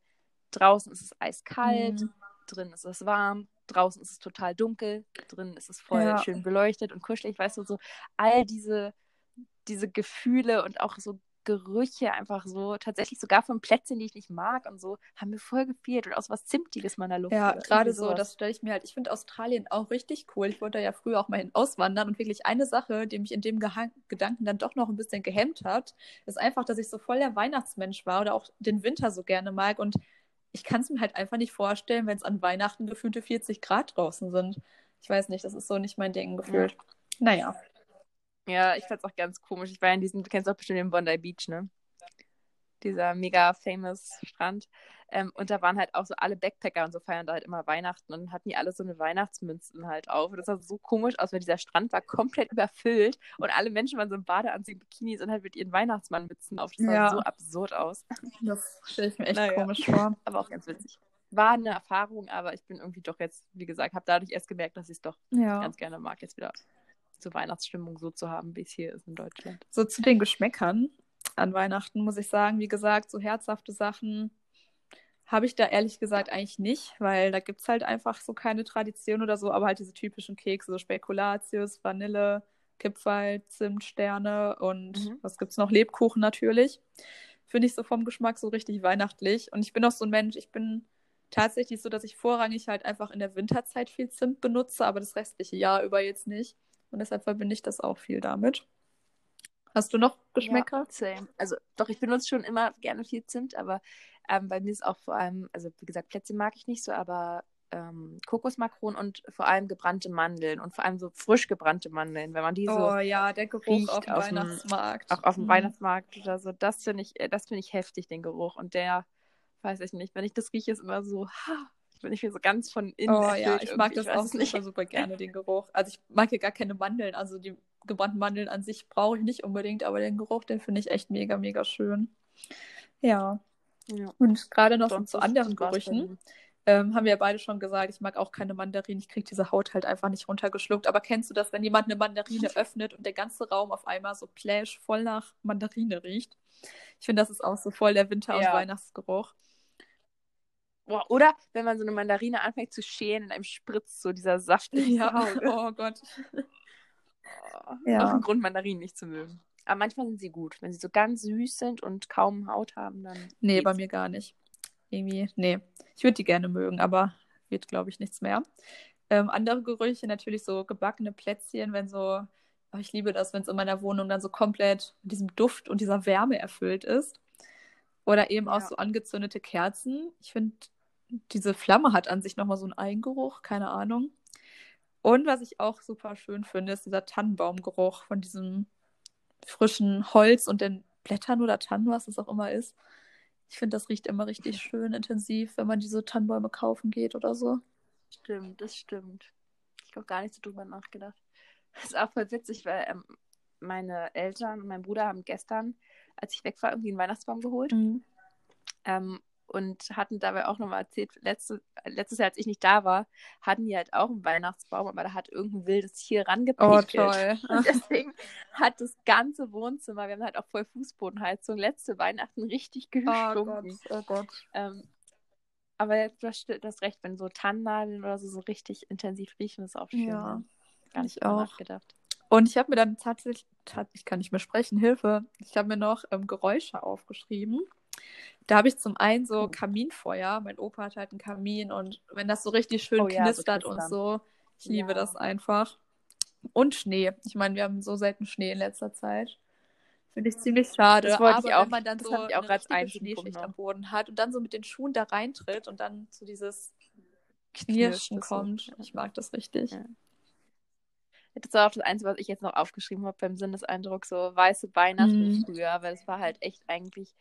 draußen ist es eiskalt, Mhm. drin ist es warm, draußen ist es total dunkel, drin ist es voll Ja. schön beleuchtet und kuschelig, weißt du, so all diese, diese Gefühle und auch so Gerüche einfach so, tatsächlich sogar von Plätzchen, die ich nicht mag und so, haben mir voll gefehlt und auch so was Zimtiges mal in der Luft. Ja, gerade so, das stelle ich mir halt, ich finde Australien auch richtig cool. Ich wollte ja früher auch mal hin auswandern und wirklich eine Sache, die mich in dem Geha Gedanken dann doch noch ein bisschen gehemmt hat, ist einfach, dass ich so voll der Weihnachtsmensch war oder auch den Winter so gerne mag und ich kann es mir halt einfach nicht vorstellen, wenn es an Weihnachten gefühlte 40 Grad draußen sind. Ich weiß nicht, das ist so nicht mein Ding gefühlt. Naja. Ja, ich fand's auch ganz komisch. Ich war in diesem, du kennst auch bestimmt den Bondi Beach, ne? Dieser mega famous Strand. Ähm, und da waren halt auch so alle Backpacker und so feiern da halt immer Weihnachten und hatten die alle so eine Weihnachtsmünzen halt auf. Und das sah so komisch aus, weil dieser Strand war komplett überfüllt und alle Menschen waren so im Badeanzug, Bikinis und halt mit ihren Weihnachtsmannmützen auf. Das sah Ja. so absurd aus. Das stelle ich mir echt Naja. komisch vor. Aber auch ganz witzig. War eine Erfahrung, aber ich bin irgendwie doch jetzt, wie gesagt, habe dadurch erst gemerkt, dass ich es doch Ja. ganz gerne mag, jetzt wieder zur Weihnachtsstimmung so zu haben, wie es hier ist in Deutschland. So zu den Geschmäckern an Weihnachten muss ich sagen, wie gesagt, so herzhafte Sachen habe ich da ehrlich gesagt eigentlich nicht, weil da gibt es halt einfach so keine Tradition oder so, aber halt diese typischen Kekse, so Spekulatius, Vanille, Kipferl, Zimtsterne und Mhm. was gibt's noch? Lebkuchen natürlich. Finde ich so vom Geschmack so richtig weihnachtlich. Und ich bin auch so ein Mensch, ich bin tatsächlich so, dass ich vorrangig halt einfach in der Winterzeit viel Zimt benutze, aber das restliche Jahr über jetzt nicht. Und deshalb verbinde ich das auch viel damit. Hast du noch Geschmäcker? Ja, same. Also doch, ich benutze schon immer gerne viel Zimt, aber ähm, bei mir ist auch vor allem, also wie gesagt, Plätzchen mag ich nicht so, aber ähm, Kokosmakronen und vor allem gebrannte Mandeln und vor allem so frisch gebrannte Mandeln, wenn man die so oh ja, der Geruch auf dem Weihnachtsmarkt. auch auf dem Mhm. Weihnachtsmarkt oder so, das finde ich, äh, das finde ich heftig, den Geruch. Und der weiß ich nicht. Wenn ich das rieche, ist immer so, ha, wenn ich mir so ganz von innen Oh ja, ich mag das auch weiß es nicht. super, super gerne, den Geruch. Also ich mag hier gar keine Mandeln. Also die gebrannten Mandeln an sich brauche ich nicht unbedingt, aber den Geruch, den finde ich echt mega, mega schön. Ja. Ja. Und gerade noch Sonst zu anderen Gerüchen. Ähm, haben wir ja beide schon gesagt, ich mag auch keine Mandarinen. Ich kriege diese Haut halt einfach nicht runtergeschluckt. Aber kennst du das, wenn jemand eine Mandarine öffnet und der ganze Raum auf einmal so plash voll nach Mandarine riecht? Ich finde, das ist auch so voll der Winter- und Ja. Weihnachtsgeruch. Boah, oder wenn man so eine Mandarine anfängt zu schälen und einem spritzt so dieser Saft Ja, oh Gott. Oh, Ja. Auch ein Grund, Mandarinen nicht zu mögen. Aber manchmal sind sie gut. Wenn sie so ganz süß sind und kaum Haut haben, dann. Nee, bei mir gar nicht. Irgendwie, nee. Ich würde die gerne mögen, aber wird, glaube ich, nichts mehr. Ähm, andere Gerüche, natürlich so gebackene Plätzchen, wenn so, oh, ich liebe das, wenn es in meiner Wohnung dann so komplett mit diesem Duft und dieser Wärme erfüllt ist. Oder eben auch Ja. so angezündete Kerzen. Ich finde, diese Flamme hat an sich nochmal so einen Eigengeruch, keine Ahnung. Und was ich auch super schön finde, ist dieser Tannenbaumgeruch von diesem frischen Holz und den Blättern oder Tannen, was es auch immer ist. Ich finde, das riecht immer richtig schön intensiv, wenn man diese Tannenbäume kaufen geht oder so. Stimmt, das stimmt. Ich habe gar nicht so drüber nachgedacht. Das ist auch voll witzig, weil ähm, meine Eltern und mein Bruder haben gestern, als ich weg war, irgendwie einen Weihnachtsbaum geholt. Ähm, und hatten dabei auch nochmal erzählt, letzte, letztes Jahr, als ich nicht da war, hatten die halt auch einen Weihnachtsbaum, aber da hat irgendein wildes Tier Oh, rangepickelt. toll. Und deswegen hat das ganze Wohnzimmer, wir haben halt auch voll Fußbodenheizung, letzte Weihnachten richtig Oh Gott, gestunken. oh Gott. Ähm, aber du hast, du hast recht, wenn so Tannennadeln oder so, so richtig intensiv riechen, ist auch schön. Ja, ne? Gar nicht auch. nachgedacht. Und ich habe mir dann tatsächlich, tat, ich kann nicht mehr sprechen, Hilfe. Ich habe mir noch ähm, Geräusche aufgeschrieben. Da habe ich zum einen so Oh. Kaminfeuer. Mein Opa hat halt einen Kamin und wenn das so richtig schön Oh ja, so knistert und so, ich liebe Ja. das einfach. Und Schnee. Ich meine, wir haben so selten Schnee in letzter Zeit. Finde ich ziemlich schade. Das wollte aber ich auch- wenn man dann das so ich auch eine richtige Schneeschicht am Boden hat und dann so mit den Schuhen da reintritt und dann zu dieses Knirscht Knirschen so. kommt. Ich mag das richtig. Ja. Das war auch das Einzige, was ich jetzt noch aufgeschrieben habe beim Sinneseindruck, so weiße Weihnachten Mhm. früher, weil es war halt echt eigentlich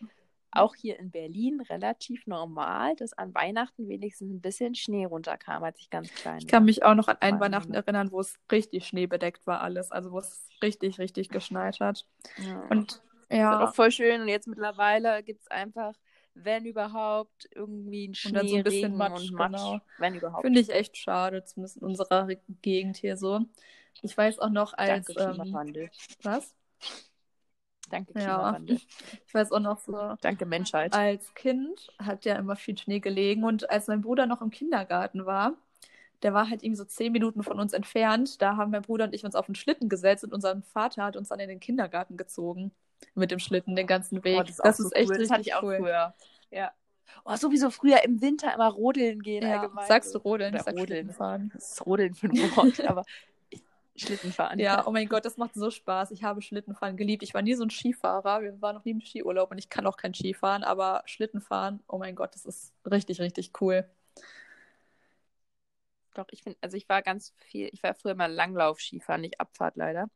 auch hier in Berlin relativ normal, dass an Weihnachten wenigstens ein bisschen Schnee runterkam, als ich ganz klein Ich war. kann mich auch noch an ein allem Weihnachten erinnern, wo es richtig schneebedeckt war alles. Also wo es richtig, richtig geschneit hat. Ja. Und Das ja, ist auch voll schön und jetzt mittlerweile gibt es einfach, wenn überhaupt, irgendwie einen Und Schnee, dann so ein bisschen Regen Matsch, und Matsch, genau. wenn überhaupt. finde ich echt schade, zumindest in unserer Re- Gegend hier so. Ich weiß auch noch als, Danke, ähm, was? Danke, Ja. Klimawandel. Ich weiß auch noch so, Danke, Menschheit. als Kind hat ja immer viel Schnee gelegen und als mein Bruder noch im Kindergarten war, der war halt irgendwie so zehn Minuten von uns entfernt. Da haben mein Bruder und ich uns auf den Schlitten gesetzt und unser Vater hat uns dann in den Kindergarten gezogen. Mit dem Schlitten den ganzen Weg. Oh, das auch ist so echt cool. Das hatte richtig ich auch cool. früher. Ja. Oh, sowieso früher im Winter immer rodeln gehen Ja, allgemein. sagst du Rodeln, Oder ich sag Rodeln. Fahren. Das ist Rodeln für ein Wort, aber Schlitten fahren. Ja, oh mein Gott, das macht so Spaß. Ich habe Schlittenfahren geliebt. Ich war nie so ein Skifahrer. Wir waren noch nie im Skiurlaub und ich kann auch kein Skifahren, aber Schlittenfahren, oh mein Gott, das ist richtig, richtig cool. Doch, ich finde, also ich war ganz viel, ich war früher mal Langlauf-Skifahren, nicht Abfahrt leider.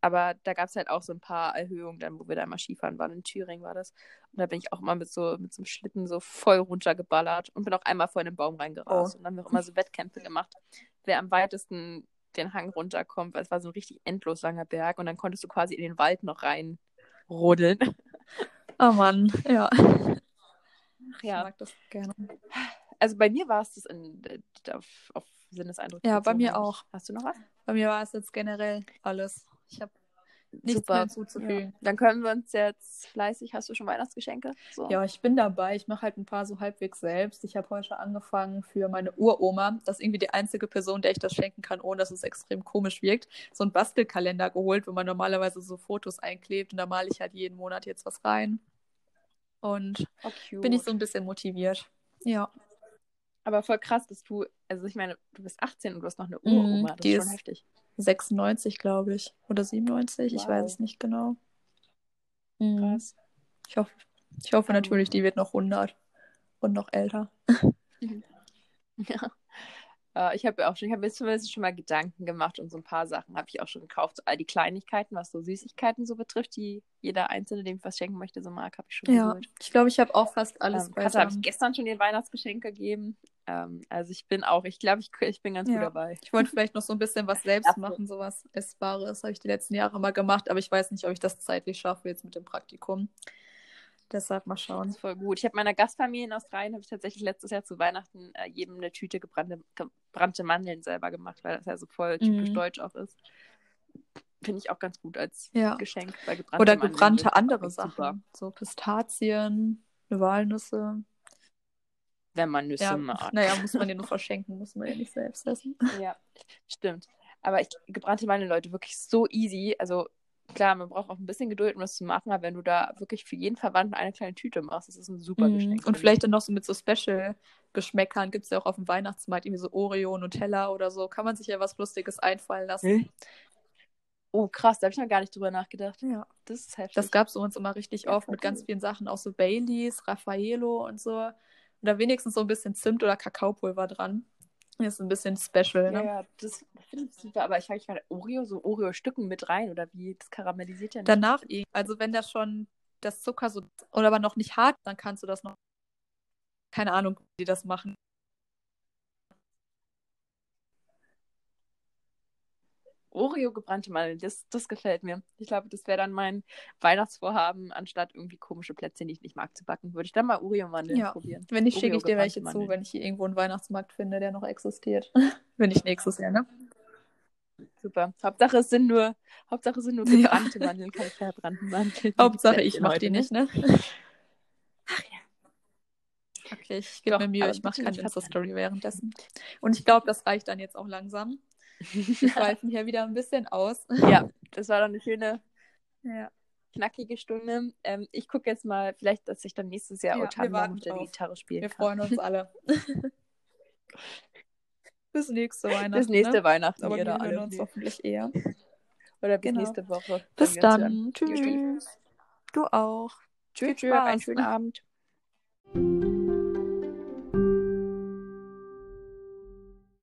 Aber da gab es halt auch so ein paar Erhöhungen, dann, wo wir da mal Skifahren waren. In Thüringen war das. Und da bin ich auch immer mit so, mit so einem Schlitten so voll runtergeballert und bin auch einmal vor einen Baum reingerast. Oh. Und dann haben wir auch immer so Wettkämpfe gemacht, wer am weitesten den Hang runterkommt, weil es war so ein richtig endlos langer Berg und dann konntest du quasi in den Wald noch rein rodeln. Oh Mann, ja. Ich ja. mag das gerne. Also bei mir war es das in, auf, auf Sinneseindruck. Ja, bei mir auch. Hast du noch was? Bei mir war es jetzt generell alles. Ich habe nichts Super. mehr hinzuzufügen. Ja. Dann können wir uns jetzt fleißig. Hast du schon Weihnachtsgeschenke? So. Ja, ich bin dabei. Ich mache halt ein paar so halbwegs selbst. Ich habe heute angefangen für meine Uroma. Das ist irgendwie die einzige Person, der ich das schenken kann, ohne dass es extrem komisch wirkt. So einen Bastelkalender geholt, wo man normalerweise so Fotos einklebt und da male ich halt jeden Monat jetzt was rein. Und Oh, bin ich so ein bisschen motiviert. Ja. Aber voll krass, dass du, also ich meine, du bist 18 und du hast noch eine Mhm, Uroma. Das die ist schon heftig. 96, glaube ich. Oder 97, ich Wow. weiß es nicht genau. Mhm. Krass. Ich hoffe, ich hoffe natürlich, die wird noch 100 und noch älter. Ja. Äh, ich habe ja auch schon, ich habe mir zumindest schon mal Gedanken gemacht und so ein paar Sachen habe ich auch schon gekauft. All die Kleinigkeiten, was so Süßigkeiten so betrifft, die jeder Einzelne, dem ich was schenken möchte, so mag, habe ich schon Ja, geholt. ich glaube, ich habe auch fast alles Ähm, Katze habe ich beisammen. gestern schon ihr Weihnachtsgeschenk gegeben. Ähm, also ich bin auch, ich glaube, ich, ich bin ganz gut Ja. dabei. Ich wollte vielleicht noch so ein bisschen was selbst machen, sowas Essbares. Habe ich die letzten Jahre mal gemacht, aber ich weiß nicht, ob ich das zeitlich schaffe jetzt mit dem Praktikum. Deshalb mal Das schauen. ist voll gut. Ich habe meiner Gastfamilie in Australien, habe ich tatsächlich letztes Jahr zu Weihnachten äh, jedem eine Tüte gebrannte, gebrannte Mandeln selber gemacht, weil das ja so voll typisch Mhm. deutsch auch ist. Finde ich auch ganz gut als Ja. Geschenk. Gebrannte Oder Mandeln gebrannte sind andere Sachen. Super, So Pistazien, Walnüsse. Wenn man Nüsse Ja, mag. naja, muss man ja nur verschenken, muss man ja nicht selbst essen. Ja, stimmt. Aber ich, gebrannte Mandeln, Leute, wirklich so easy. Also klar, man braucht auch ein bisschen Geduld, um das zu machen, aber wenn du da wirklich für jeden Verwandten eine kleine Tüte machst, das ist ein super Mhm. Geschenk. Und vielleicht dann noch so mit so Special-Geschmäckern gibt es ja auch auf dem Weihnachtsmarkt irgendwie so Oreo, Nutella oder so. Kann man sich ja was Lustiges einfallen lassen. ich. Oh, krass, da habe ich noch gar nicht drüber nachgedacht. Ja. Das ist heftig. Das gab es uns immer richtig Ja, oft mit ganz vielen Sachen, auch so Baileys, Raffaello und so. Oder wenigstens so ein bisschen Zimt oder Kakaopulver dran. Das ist ein bisschen special, Ja, ne? ja, das finde ich super. Aber ich mich gerade, Oreo, so Oreo-Stücken mit rein oder wie? Das karamellisiert ja nicht. Danach, eh- also wenn das schon das Zucker so oder aber noch nicht hart, dann kannst du das noch. Keine Ahnung, wie die das machen. Oreo gebrannte Mandeln, das, das gefällt mir. Ich glaube, das wäre dann mein Weihnachtsvorhaben, anstatt irgendwie komische Plätzchen, die ich nicht mag, zu backen. Würde ich dann mal Oreo-Mandeln Ja. probieren. Wenn nicht, schicke ich dir welche zu, Mandeln. wenn ich hier irgendwo einen Weihnachtsmarkt finde, der noch existiert. wenn nicht nächstes Jahr, ne? Super. Hauptsache es sind nur, Hauptsache es sind nur Ja. gebrannte Mandeln, keine verbrannten Mandeln. Hauptsache, ich mache die ne? nicht, ne? Ach ja. Okay, ich gebe mir Mühe, ich mache keine Insta-Story währenddessen. Und ich glaube, das reicht dann jetzt auch langsam. Wir schweifen hier wieder ein bisschen aus. ja, das war doch eine schöne, Ja. knackige Stunde. Ähm, ich gucke jetzt mal, vielleicht, dass ich dann nächstes Jahr Ja, mit der drauf. Gitarre spielen Wir kann. freuen uns alle. bis nächste Weihnachten. Bis nächste ne? Weihnachten, Aber wir hören alle. uns hoffentlich eher. Oder bis Genau. nächste Woche. Bis dann. Tschüss. Du auch. Tschüss, tschüss, einen schönen Abend.